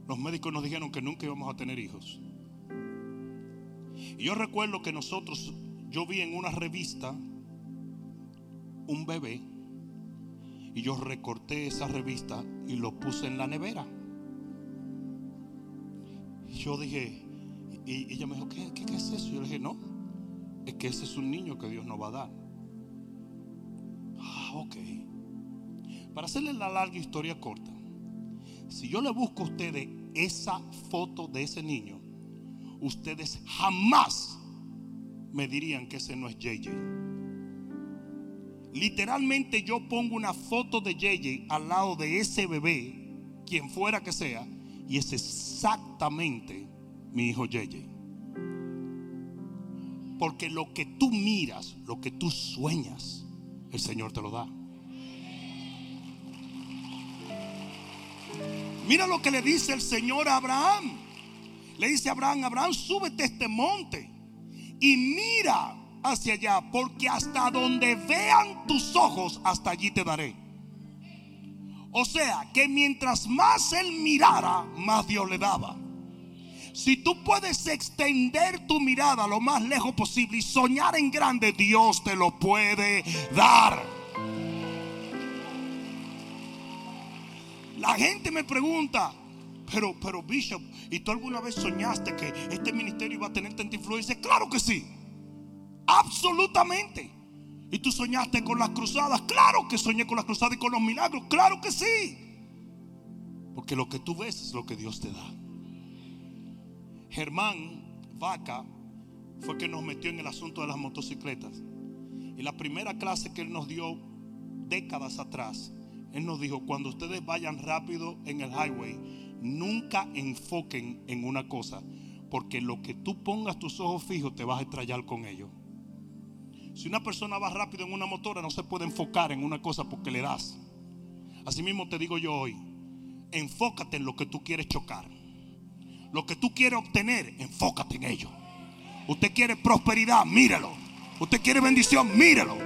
los médicos nos dijeron que nunca íbamos a tener hijos. Y yo recuerdo que nosotros, yo vi en una revista un bebé y yo recorté esa revista y lo puse en la nevera. Yo dije, y ella me dijo, ¿qué, qué, qué es eso? Yo le dije, no, es que ese es un niño que Dios nos va a dar. Ah, ok. Para hacerle la larga historia corta, si yo le busco a ustedes esa foto de ese niño, ustedes jamás me dirían que ese no es JJ. Literalmente yo pongo una foto de JJ al lado de ese bebé, quien fuera que sea, y es exactamente mi hijo JJ. Porque lo que tú miras, lo que tú sueñas, el Señor te lo da. Mira lo que le dice el Señor a Abraham. Le dice a Abraham, Abraham, súbete a este monte y mira hacia allá, porque hasta donde vean tus ojos, hasta allí te daré. O sea, que mientras más él mirara, más Dios le daba. Si tú puedes extender tu mirada lo más lejos posible y soñar en grande, Dios te lo puede dar. La gente me pregunta, pero, pero Bishop, ¿y tú alguna vez soñaste que este ministerio iba a tener tanta influencia? Claro que sí. Absolutamente. ¿Y tú soñaste con las cruzadas? Claro que soñé con las cruzadas y con los milagros. Claro que sí. Porque lo que tú ves es lo que Dios te da. Germán Vaca fue que nos metió en el asunto de las motocicletas. Y la primera clase que él nos dio décadas atrás, él nos dijo, cuando ustedes vayan rápido en el highway, nunca enfoquen en una cosa, porque lo que tú pongas tus ojos fijos te vas a estrellar con ellos. Si una persona va rápido en una motora, no se puede enfocar en una cosa porque le das. Así mismo te digo yo hoy, enfócate en lo que tú quieres chocar. Lo que tú quieres obtener, enfócate en ello. Usted quiere prosperidad, mírelo. Usted quiere bendición, mírelo.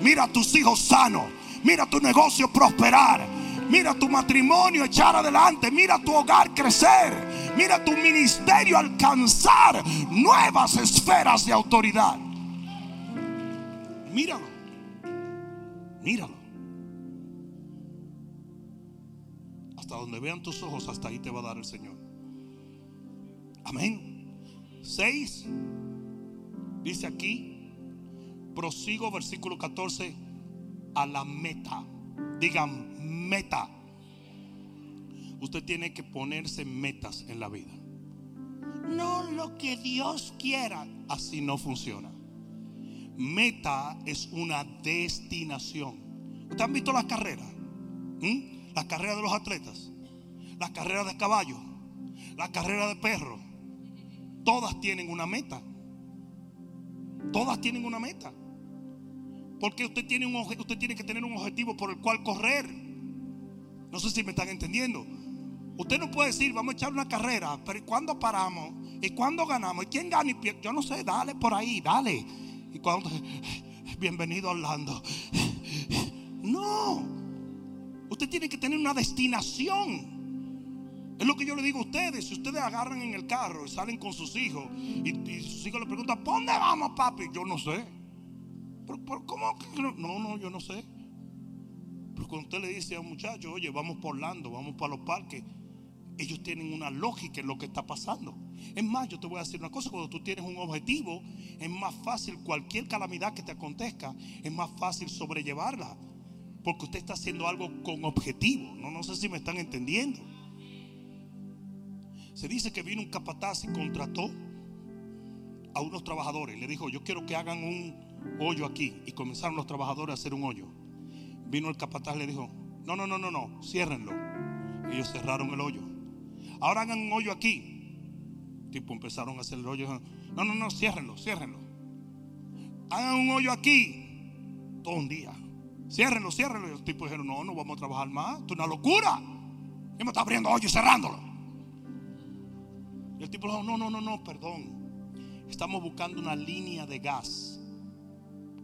Mira a tus hijos sanos. Mira tu negocio prosperar. Mira tu matrimonio echar adelante. Mira tu hogar crecer. Mira tu ministerio alcanzar nuevas esferas de autoridad. Míralo. Míralo. Hasta donde vean tus ojos, hasta ahí te va a dar el Señor. Amén. 6. Dice aquí, prosigo versículo 14 a la meta. Digan meta. Usted tiene que ponerse metas en la vida. No lo que Dios quiera. Así no funciona. Meta es una destinación. ¿Usted han visto las carreras? ¿Mm? Las carreras de los atletas. Las carreras de caballos. Las carreras de perros. Todas tienen una meta. Todas tienen una meta. Porque usted tiene, un, usted tiene que tener un objetivo por el cual correr. No sé si me están entendiendo. Usted no puede decir, vamos a echar una carrera, pero ¿y cuándo paramos? ¿Y cuándo ganamos? ¿Y quién gana? Yo no sé, dale por ahí, dale. ¿Y cuando? Bienvenido a Orlando. No. Usted tiene que tener una destinación. Es lo que yo le digo a ustedes. Si ustedes agarran en el carro y salen con sus hijos y, sus hijos le preguntan, ¿por dónde vamos, papi? Yo no sé. ¿Pero, cómo? No, no, yo no sé. Pero cuando usted le dice a un muchacho, oye, vamos por Orlando, vamos para los parques, ellos tienen una lógica en lo que está pasando. Es más, yo te voy a decir una cosa, cuando tú tienes un objetivo, es más fácil cualquier calamidad que te acontezca, es más fácil sobrellevarla. Porque usted está haciendo algo con objetivo. No, no sé si me están entendiendo. Se dice que vino un capataz y contrató a unos trabajadores. Le dijo, yo quiero que hagan un hoyo aquí. Y comenzaron los trabajadores a hacer un hoyo. Vino el capataz y le dijo, no, no, no, no, no, ciérrenlo. Ellos cerraron el hoyo. Ahora hagan un hoyo aquí. Tipo, empezaron a hacer el hoyo. No, no, no, ciérrenlo, ciérrenlo. Hagan un hoyo aquí. Todo un día. Ciérrenlo, ciérrenlo. Y los tipos dijeron, no, no vamos a trabajar más. Esto es una locura. Me está abriendo hoyo cerrándolo. Y el tipo dijo, no, no, no, no, perdón. Estamos buscando una línea de gas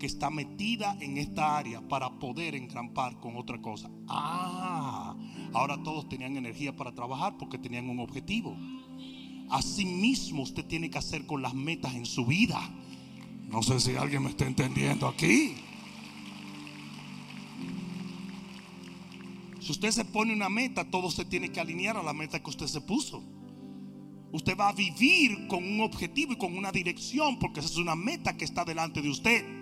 que está metida en esta área para poder engrampar con otra cosa. Ah, ahora todos tenían energía para trabajar porque tenían un objetivo. Asimismo usted tiene que hacer con las metas en su vida. No sé si alguien me está entendiendo aquí. Si usted se pone una meta, todo se tiene que alinear a la meta que usted se puso. Usted va a vivir con un objetivo y con una dirección porque esa es una meta que está delante de usted.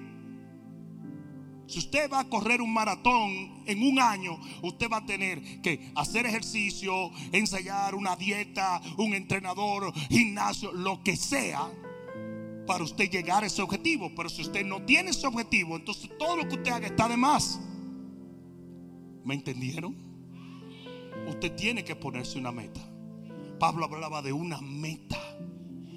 Si usted va a correr un maratón en un año, usted va a tener que hacer ejercicio, ensayar una dieta, un entrenador, gimnasio, lo que sea, para usted llegar a ese objetivo. Pero si usted no tiene ese objetivo, entonces todo lo que usted haga está de más. ¿Me entendieron? Usted tiene que ponerse una meta. Pablo hablaba de una meta.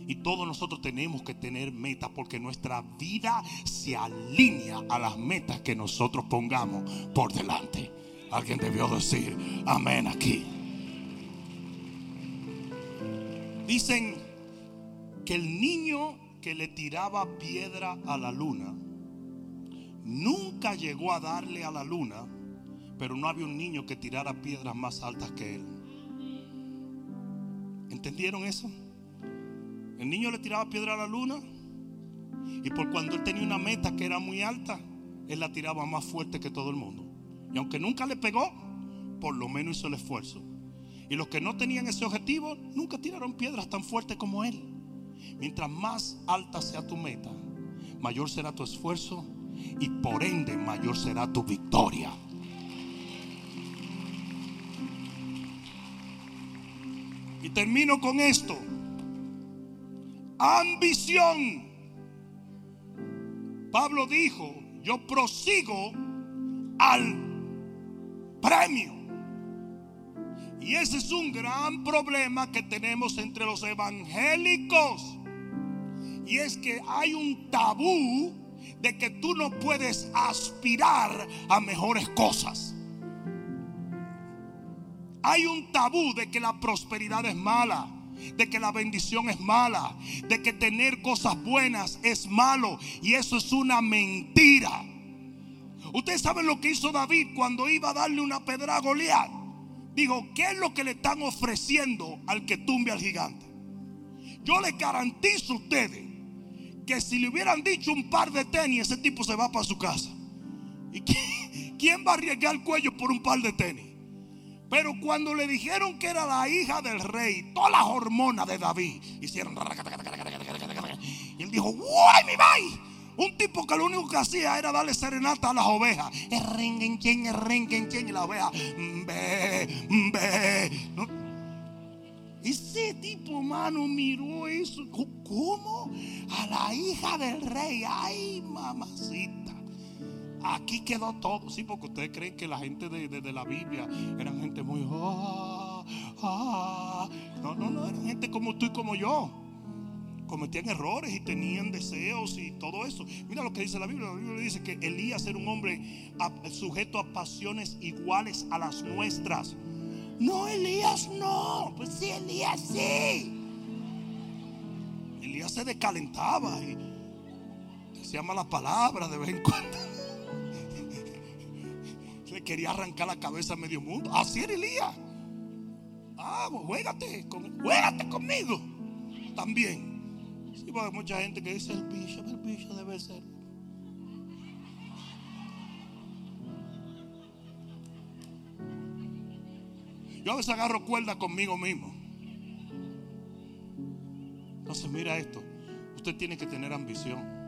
Y todos nosotros tenemos que tener metas porque nuestra vida se alinea a las metas que nosotros pongamos por delante. Alguien debió decir amén aquí. Dicen que el niño que le tiraba piedra a la luna nunca llegó a darle a la luna, pero no había un niño que tirara piedras más altas que él. ¿Entendieron eso? El niño le tiraba piedra a la luna. Y por cuando él tenía una meta que era muy alta, él la tiraba más fuerte que todo el mundo. Y aunque nunca le pegó, por lo menos hizo el esfuerzo. Y los que no tenían ese objetivo, nunca tiraron piedras tan fuertes como él. Mientras más alta sea tu meta, mayor será tu esfuerzo y por ende mayor será tu victoria. Y termino con esto ambición. Pablo dijo, yo prosigo al premio. Y ese es un gran problema que tenemos entre los evangélicos. Y es que hay un tabú de que tú no puedes aspirar a mejores cosas. Hay un tabú de que la prosperidad es mala de que la bendición es mala, de que tener cosas buenas es malo. Y eso es una mentira. Ustedes saben lo que hizo David cuando iba a darle una pedra a Goliat. Dijo, ¿qué es lo que le están ofreciendo al que tumbe al gigante? Yo les garantizo a ustedes que si le hubieran dicho un par de tenis, ese tipo se va para su casa. ¿Y quién va a arriesgar el cuello por un par de tenis? Pero cuando le dijeron que era la hija del rey, todas las hormonas de David hicieron. Y él dijo: ¡Guay, mi bay! Un tipo que lo único que hacía era darle serenata a las ovejas. Y la oveja. Ve, ve. Ese tipo, mano, miró eso. ¿Cómo? A la hija del rey. Ay, mamacita. Aquí quedó todo. Sí, porque ustedes creen que la gente de, la Biblia eran gente muy. Ah, ah". No, no, no, eran gente como tú y como yo. Cometían errores y tenían deseos y todo eso. Mira lo que dice la Biblia. La Biblia dice que Elías era un hombre sujeto a pasiones iguales a las nuestras. No, Elías no. Pues sí, Elías sí. Elías se descalentaba y decía malas palabras de vez en cuando quería arrancar la cabeza a medio mundo. Así era Elías. Ah, pues juégate, con, juégate conmigo. También. Sí, porque hay mucha gente que dice el bicho, el bicho debe ser. Yo a veces agarro cuerda conmigo mismo. Entonces mira esto. Usted tiene que tener ambición.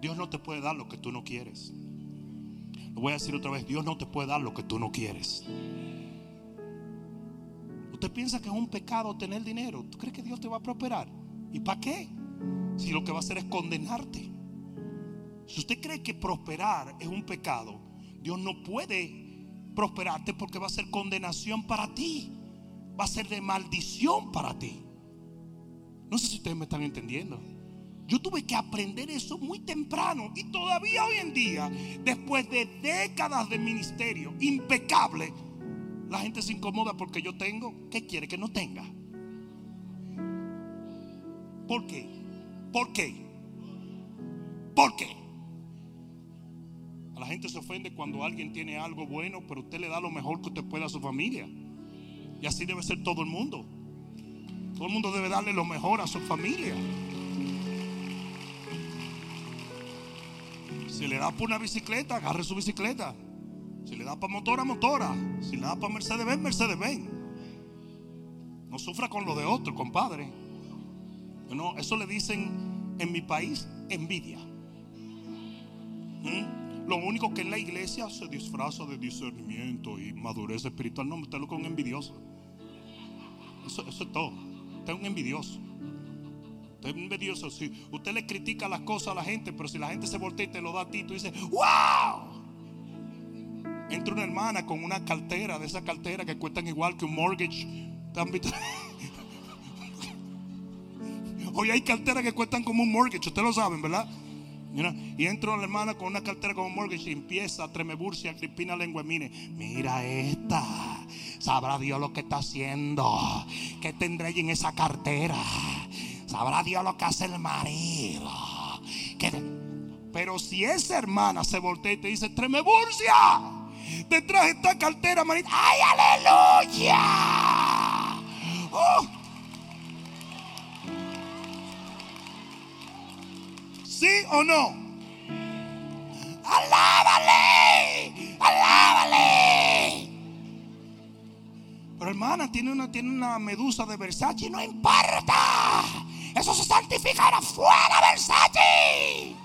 Dios no te puede dar lo que tú no quieres. Lo voy a decir otra vez, Dios no te puede dar lo que tú no quieres. Usted piensa que es un pecado tener dinero. ¿Tú crees que Dios te va a prosperar? ¿Y para qué? Si lo que va a hacer es condenarte. Si usted cree que prosperar es un pecado, Dios no puede prosperarte porque va a ser condenación para ti. Va a ser de maldición para ti. No sé si ustedes me están entendiendo. Yo tuve que aprender eso muy temprano y todavía hoy en día, después de décadas de ministerio impecable, la gente se incomoda porque yo tengo, ¿qué quiere que no tenga? ¿Por qué? ¿Por qué? ¿Por qué? A la gente se ofende cuando alguien tiene algo bueno, pero usted le da lo mejor que usted pueda a su familia. Y así debe ser todo el mundo. Todo el mundo debe darle lo mejor a su familia. Si le da por una bicicleta, agarre su bicicleta. Si le da para motora, motora. Si le da para Mercedes Benz, Mercedes Benz. No sufra con lo de otro, compadre. No, eso le dicen en mi país envidia. ¿Mm? Lo único que en la iglesia se disfraza de discernimiento y madurez espiritual. No, usted lo con un envidioso. Eso, eso es todo. Usted es un envidioso. Usted es un envidioso. Si usted le critica las cosas a la gente, pero si la gente se voltea y te lo da a ti, tú dices, ¡Wow! Entra una hermana con una cartera, de esas carteras que cuestan igual que un mortgage. Hoy (laughs) hay carteras que cuestan como un mortgage, ustedes lo saben, ¿verdad? Y entra una hermana con una cartera como un mortgage y empieza a tremeburcia, cripina lengua. Mire, mira esta. Sabrá Dios lo que está haciendo. ¿Qué tendré en esa cartera? Sabrá Dios lo que hace el marido. Pero si esa hermana se voltea y te dice, tremeburcia, te traje esta cartera, manita. ¡Ay, aleluya! Oh. ¿Sí o no? ¡Alábale! ¡Alábale! Pero hermana, tiene una, tiene una medusa de Versace. No importa. Eso se santificará fuera Versace.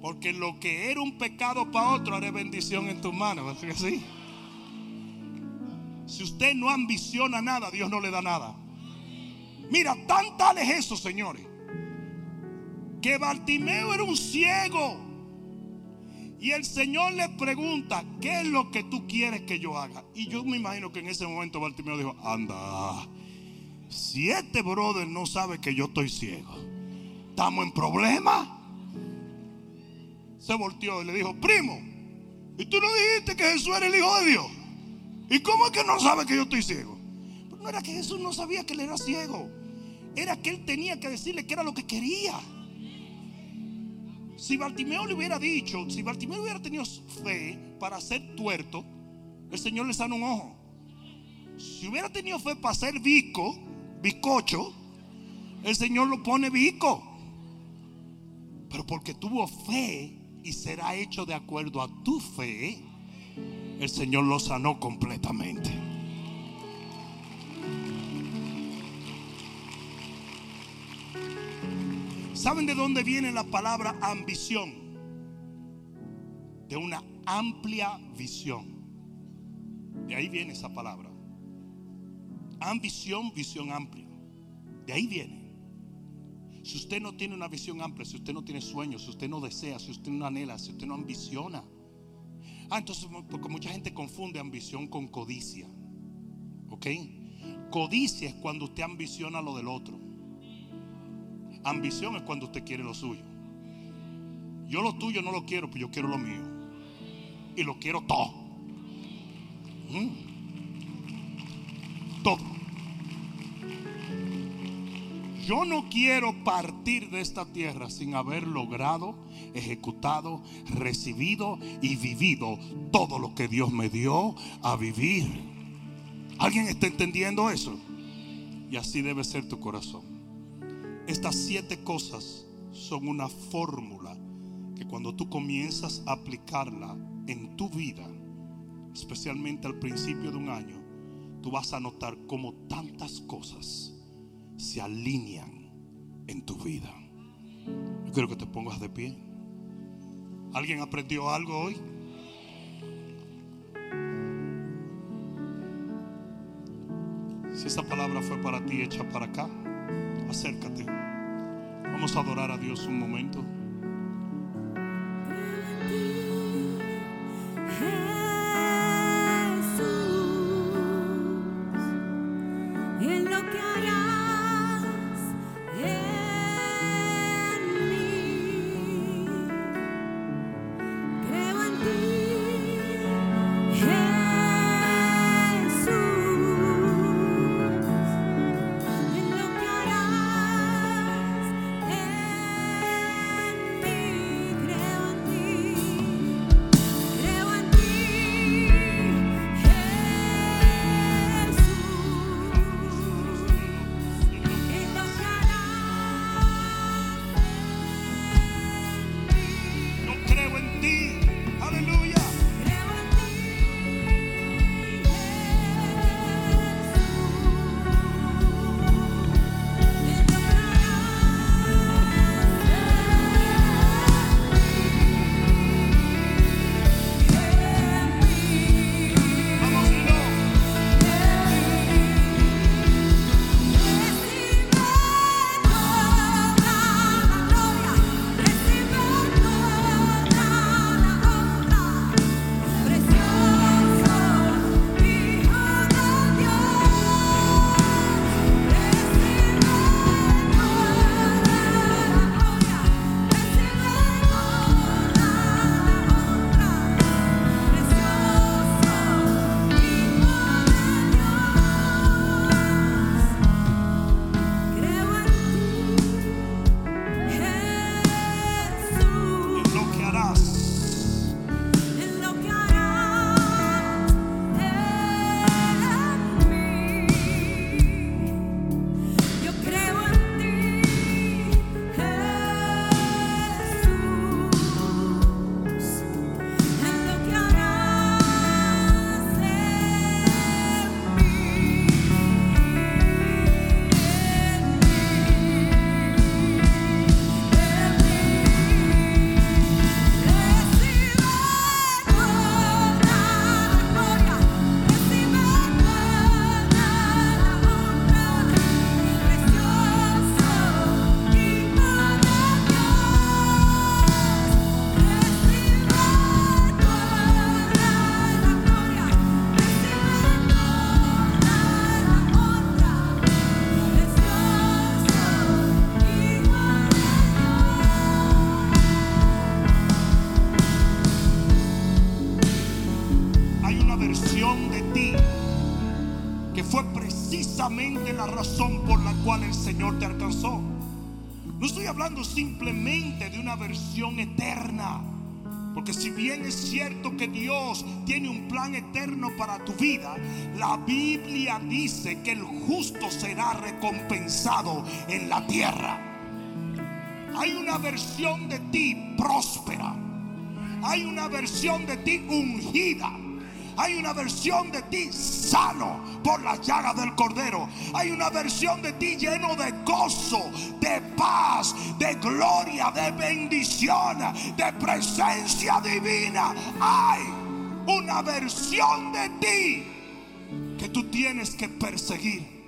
Porque lo que era un pecado para otro haré bendición en tus manos. ¿Verdad que sí? Si usted no ambiciona nada, Dios no le da nada. Mira, tan tal es eso, señores, que Bartimeo era un ciego. Y el Señor le pregunta, ¿qué es lo que tú quieres que yo haga? Y yo me imagino que en ese momento Bartimeo dijo, anda, si este brother no sabe que yo estoy ciego, estamos en problema. Se volteó y le dijo, primo, ¿y tú no dijiste que Jesús era el Hijo de Dios? ¿Y cómo es que no sabe que yo estoy ciego? Pero no era que Jesús no sabía que él era ciego. Era que él tenía que decirle que era lo que quería. Si Bartimeo le hubiera dicho, si Bartimeo hubiera tenido fe para ser tuerto, el Señor le sana un ojo. Si hubiera tenido fe para ser bico, bicocho, el Señor lo pone bico. Pero porque tuvo fe y será hecho de acuerdo a tu fe, el Señor lo sanó completamente. ¿Saben de dónde viene la palabra ambición? De una amplia visión. De ahí viene esa palabra. Ambición, visión amplia. De ahí viene. Si usted no tiene una visión amplia, si usted no tiene sueños, si usted no desea, si usted no anhela, si usted no ambiciona. Ah, entonces, porque mucha gente confunde ambición con codicia. ¿Ok? Codicia es cuando usted ambiciona lo del otro. Ambición es cuando usted quiere lo suyo. Yo lo tuyo no lo quiero, pero yo quiero lo mío. Y lo quiero todo. ¿Mm? Todo. Yo no quiero partir de esta tierra sin haber logrado, ejecutado, recibido y vivido todo lo que Dios me dio a vivir. ¿Alguien está entendiendo eso? Y así debe ser tu corazón. Estas siete cosas son una fórmula que cuando tú comienzas a aplicarla en tu vida, especialmente al principio de un año, tú vas a notar como tantas cosas se alinean en tu vida. Yo quiero que te pongas de pie. ¿Alguien aprendió algo hoy? Si esa palabra fue para ti, hecha para acá, acércate. Vamos a adorar a Dios un momento. Razón por la cual el Señor te alcanzó. No estoy hablando simplemente de una versión eterna. Porque si bien es cierto que Dios tiene un plan eterno para tu vida, la Biblia dice que el justo será recompensado en la tierra. Hay una versión de ti próspera. Hay una versión de ti ungida. Hay una versión de ti sano por la llaga del cordero. Hay una versión de ti lleno de gozo, de paz, de gloria, de bendición, de presencia divina. Hay una versión de ti que tú tienes que perseguir.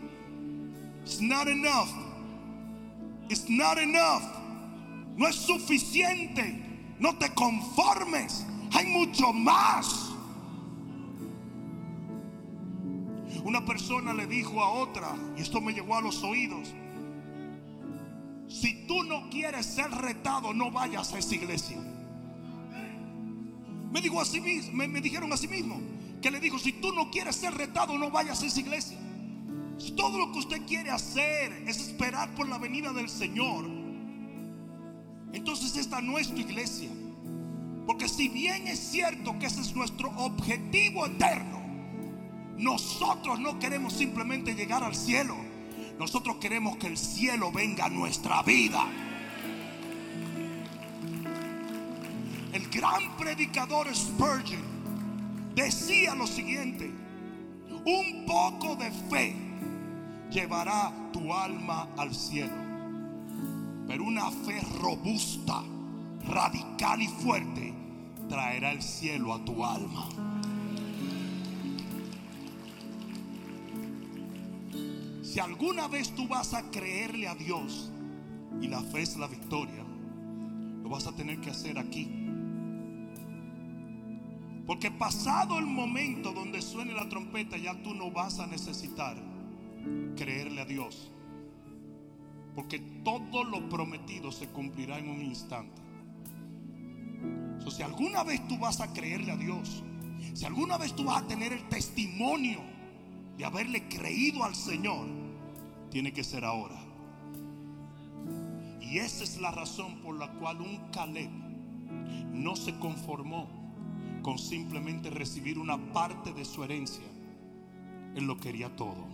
It's not enough. It's not enough. No es suficiente. No te conformes. Hay mucho más. Una persona le dijo a otra, y esto me llegó a los oídos, si tú no quieres ser retado, no vayas a esa iglesia. Me dijo mismo, me, dijeron así mismo, que le dijo, si tú no quieres ser retado, no vayas a esa iglesia. Si todo lo que usted quiere hacer es esperar por la venida del Señor, entonces esta no es tu iglesia. Porque si bien es cierto que ese es nuestro objetivo eterno, nosotros no queremos simplemente llegar al cielo. Nosotros queremos que el cielo venga a nuestra vida. El gran predicador Spurgeon decía lo siguiente, un poco de fe llevará tu alma al cielo, pero una fe robusta, radical y fuerte traerá el cielo a tu alma. Si alguna vez tú vas a creerle a Dios y la fe es la victoria, lo vas a tener que hacer aquí. Porque pasado el momento donde suene la trompeta, ya tú no vas a necesitar creerle a Dios. Porque todo lo prometido se cumplirá en un instante. So, si alguna vez tú vas a creerle a Dios, si alguna vez tú vas a tener el testimonio de haberle creído al Señor, tiene que ser ahora. Y esa es la razón por la cual un Caleb no se conformó con simplemente recibir una parte de su herencia. Él lo quería todo.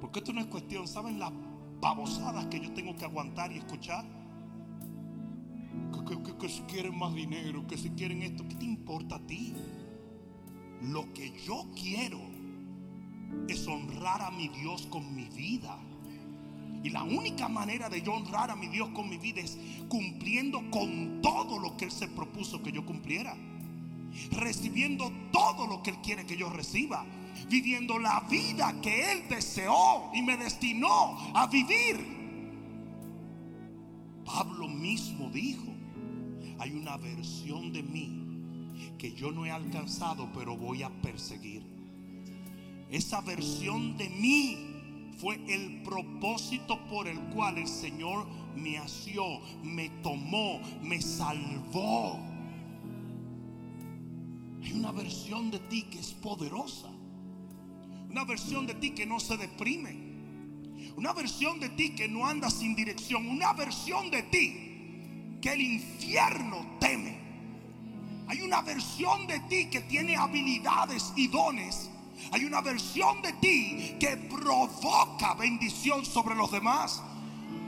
Porque esto no es cuestión, ¿saben las babosadas que yo tengo que aguantar y escuchar? Que, que, que, si quieren más dinero, que si quieren esto, ¿qué te importa a ti? Lo que yo quiero es honrar a mi Dios con mi vida. Y la única manera de yo honrar a mi Dios con mi vida es cumpliendo con todo lo que Él se propuso que yo cumpliera. Recibiendo todo lo que Él quiere que yo reciba. Viviendo la vida que Él deseó y me destinó a vivir. Pablo mismo dijo, hay una versión de mí que yo no he alcanzado, pero voy a perseguir. Esa versión de mí fue el propósito por el cual el Señor me asió, me tomó, me salvó. Hay una versión de ti que es poderosa. Una versión de ti que no se deprime. Una versión de ti que no anda sin dirección. Una versión de ti que el infierno teme. Hay una versión de ti que tiene habilidades y dones hay una versión de ti que provoca bendición sobre los demás.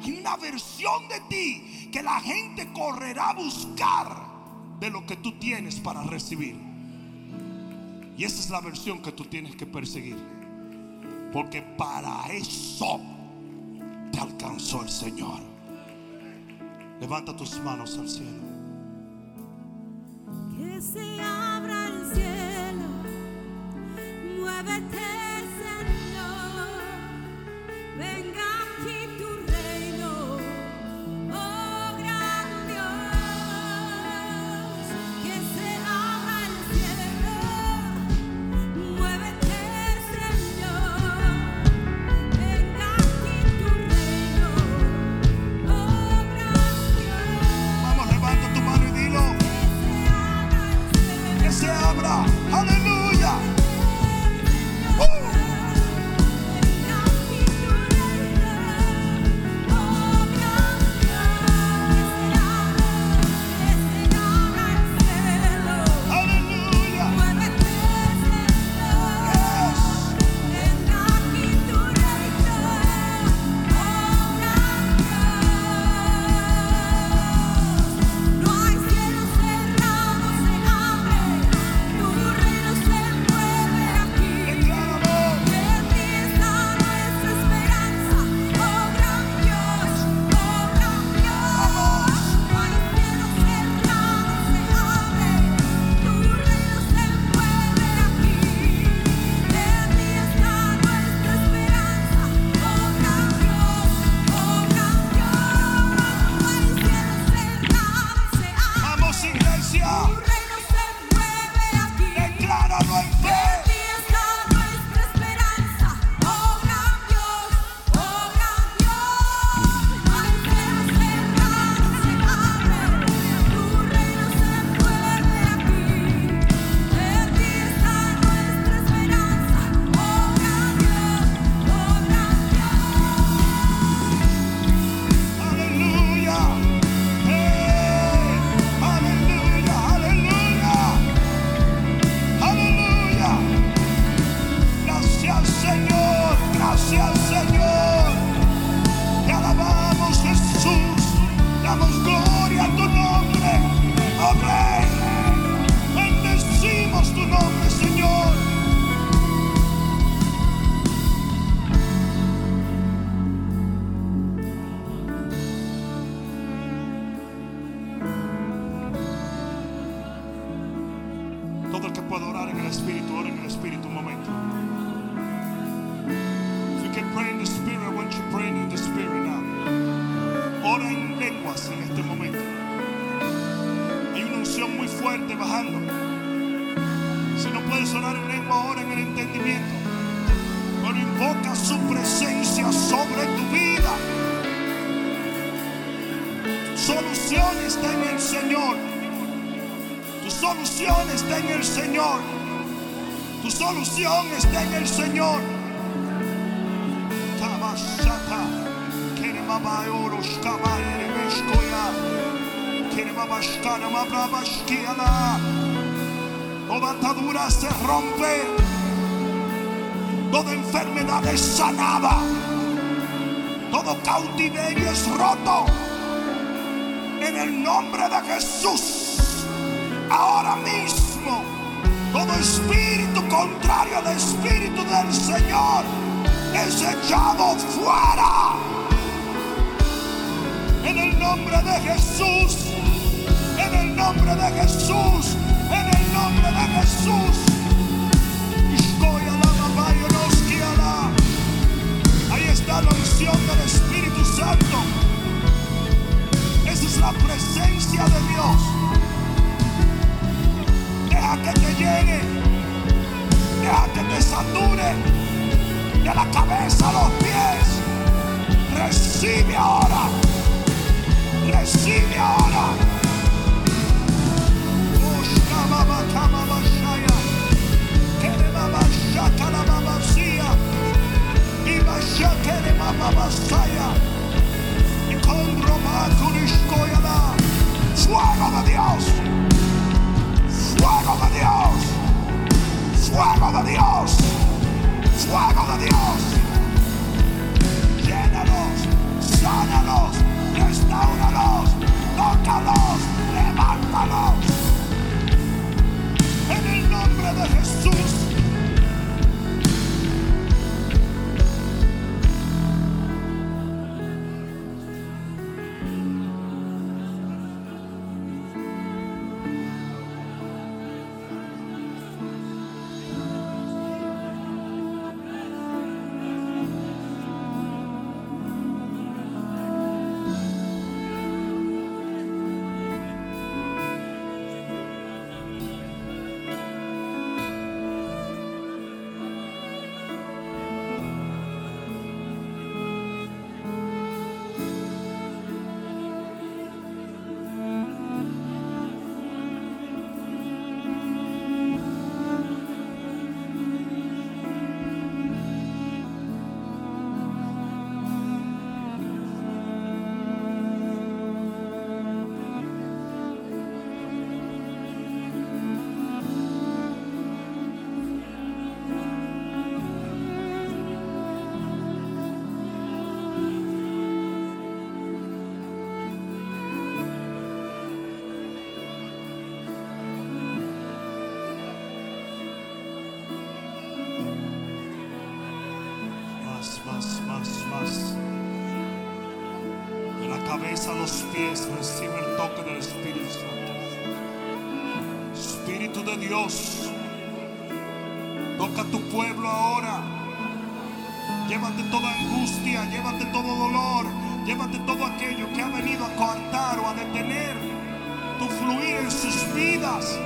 Hay una versión de ti que la gente correrá a buscar de lo que tú tienes para recibir. Y esa es la versión que tú tienes que perseguir. Porque para eso te alcanzó el Señor. Levanta tus manos al cielo. presencia. Never tell. Espíritu, ora en el Espíritu un momento. If you can pray in the Spirit, I you praying in the Spirit now. Ora en lenguas en este momento. Hay una unción muy fuerte bajando. Si no puedes orar en lengua, ora en el entendimiento. Pero invoca su presencia sobre tu vida. Solución está en el Señor. Tu solución está en el Señor. Tu solución está en el Señor. Toda atadura se rompe. Toda enfermedad es sanada. Todo cautiverio es roto. En el nombre de Jesús ahora mismo todo espíritu contrario al espíritu del Señor es echado fuera. En el nombre de Jesús, en el nombre de Jesús, en el nombre de Jesús. Ahí está la unción del Espíritu Santo. Esa es la presencia de Dios. Deja que te llegue. Deja que te sature. De la cabeza a los pies. Recibe ahora. Recibe ahora. Fuego de Dios. Fuego de Dios. Fuego de Dios. Fuego de Dios. Llénalos. Sánalos. Restauralos. Tócalos. Levántalos. En el nombre de Jesús. Los pies recibe el toque del Espíritu Santo. Espíritu de Dios, toca tu pueblo ahora. Llévate toda angustia, llévate todo dolor, llévate todo aquello que ha venido a coartar o a detener tu fluir en sus vidas.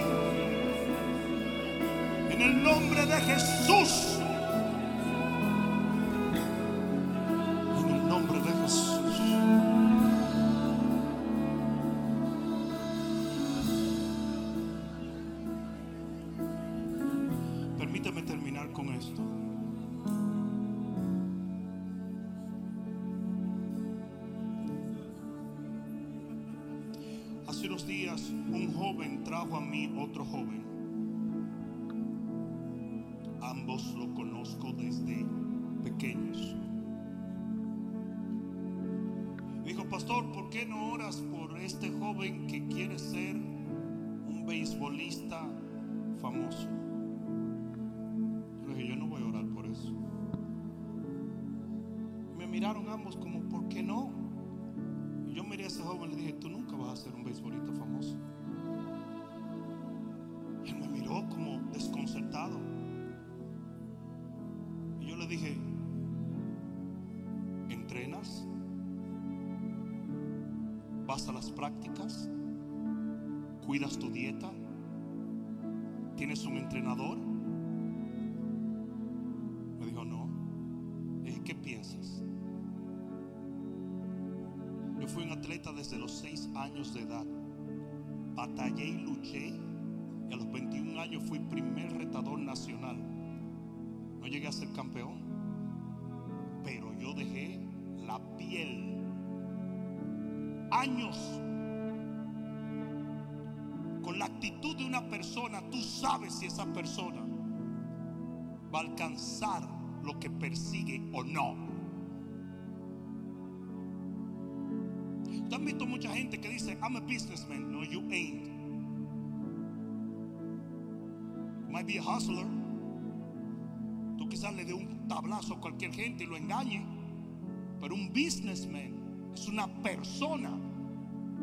En el nombre de Jesús. Miraron ambos como, ¿por qué no? Y yo miré a ese joven y le dije, tú nunca vas a ser un beisbolista famoso. Y él me miró como desconcertado. Y yo le dije, ¿entrenas? ¿Vas a las prácticas? ¿Cuidas tu dieta? ¿Tienes un entrenador? Años fui primer retador nacional. No llegué a ser campeón. Pero yo dejé la piel. Años. Con la actitud de una persona, tú sabes si esa persona va a alcanzar lo que persigue o no. Tú has visto mucha gente que dice, I'm a businessman. No, you ain't. Might be a hustler. Tú quizás le dé un tablazo a cualquier gente y lo engañe. Pero un businessman es una persona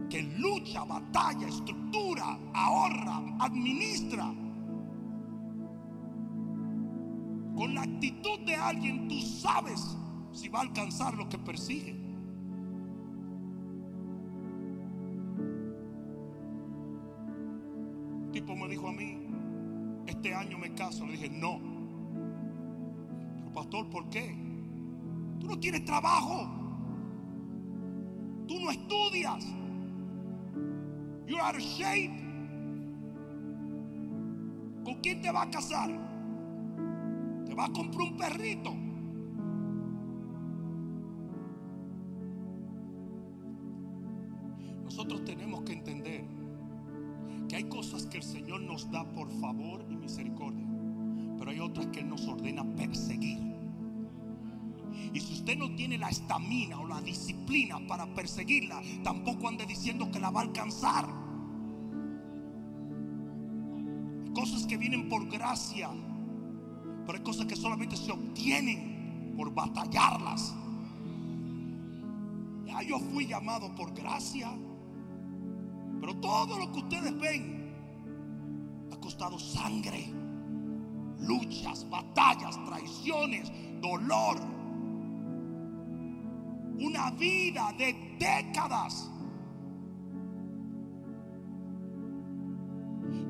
que lucha, batalla, estructura, ahorra, administra. Con la actitud de alguien tú sabes si va a alcanzar lo que persigue. Caso. Le dije, no. Pero pastor, ¿por qué? Tú no tienes trabajo. Tú no estudias. You're out of shape. ¿Con quién te va a casar? ¿Te va a comprar un perrito? Que Él nos ordena perseguir. Y si usted no tiene la estamina o la disciplina para perseguirla, tampoco ande diciendo que la va a alcanzar. Hay cosas que vienen por gracia, pero hay cosas que solamente se obtienen por batallarlas. Ya yo fui llamado por gracia, pero todo lo que ustedes ven ha costado sangre, luchas, batallas, traiciones, dolor. Una vida de décadas.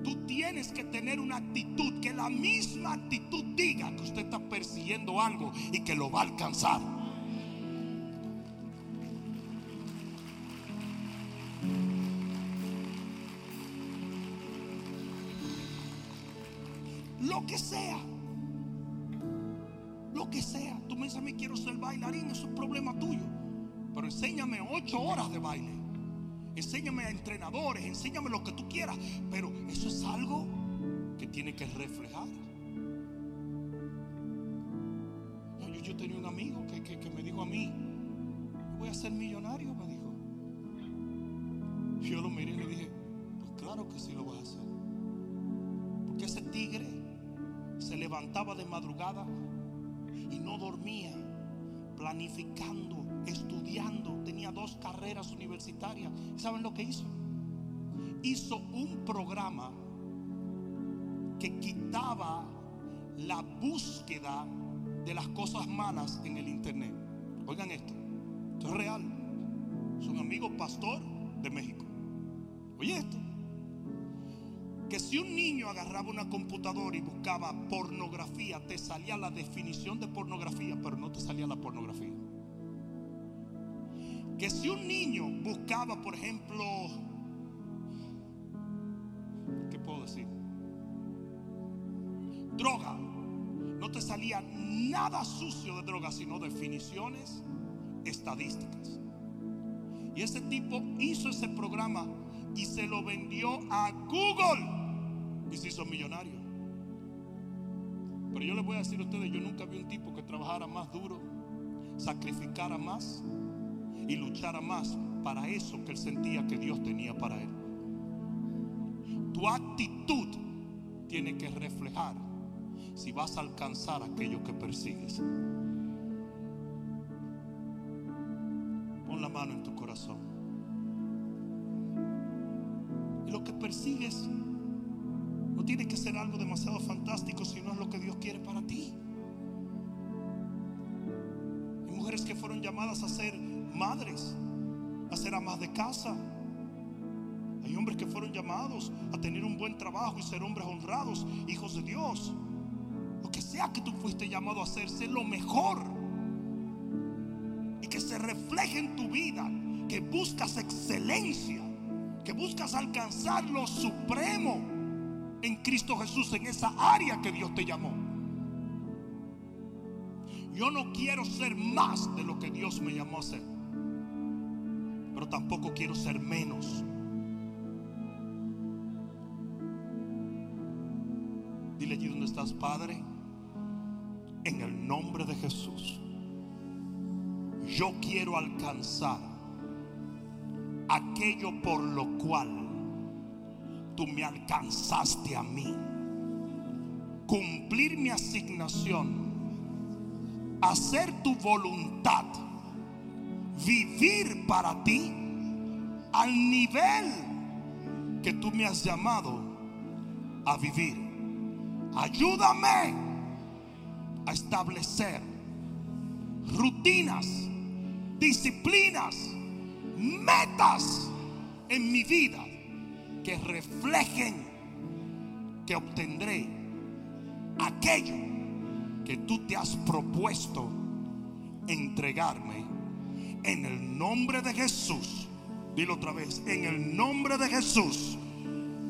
Tú tienes que tener una actitud, que la misma actitud diga que usted está persiguiendo algo y que lo va a alcanzar. Que sea. Lo que sea. Tú me dices a mí quiero ser bailarín, eso es problema tuyo. Pero enséñame ocho horas de baile. Enséñame a entrenadores, enséñame lo que tú quieras. Pero eso es algo que tiene que reflejar. Yo, tenía un amigo que, que- que me dijo a mí, voy a ser millonario, me dijo. Yo lo miré y le dije, pues claro que sí lo vas a hacer. Levantaba de madrugada y no dormía, planificando, estudiando. Tenía dos carreras universitarias. ¿Y ¿Saben lo que hizo? Hizo un programa que quitaba la búsqueda de las cosas malas en el internet. Oigan esto, esto es real. Es un amigo pastor de México. Oye esto. Que si un niño agarraba una computadora y buscaba pornografía, te salía la definición de pornografía, pero no te salía la pornografía. Que si un niño buscaba, por ejemplo, ¿qué puedo decir? Droga, no te salía nada sucio de droga, sino definiciones estadísticas. Y ese tipo hizo ese programa y se lo vendió a Google y se hizo millonario. Pero yo les voy a decir a ustedes, yo nunca vi un tipo que trabajara más duro, sacrificara más y luchara más para eso que él sentía que Dios tenía para él. Tu actitud tiene que reflejar si vas a alcanzar aquello que persigues. A ser madres, a ser amas de casa. Hay hombres que fueron llamados a tener un buen trabajo y ser hombres honrados, hijos de Dios. Lo que sea que tú fuiste llamado a hacer, sé lo mejor. Y que se refleje en tu vida, que buscas excelencia, que buscas alcanzar lo supremo en Cristo Jesús, en esa área que Dios te llamó. Yo no quiero ser más de lo que Dios me llamó a ser, pero tampoco quiero ser menos. Dile allí donde estás, Padre, en el nombre de Jesús. Yo quiero alcanzar aquello por lo cual tú me alcanzaste a mí. Cumplir mi asignación, hacer tu voluntad, vivir para ti al nivel que tú me has llamado a vivir. Ayúdame a establecer rutinas, disciplinas, metas en mi vida que reflejen que obtendré aquello que tú te has propuesto entregarme en el nombre de Jesús. Dilo otra vez, en el nombre de Jesús.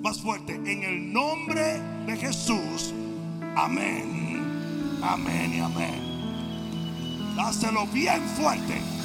Más fuerte, en el nombre de Jesús. Amén. Amén y amén. Dáselo bien fuerte.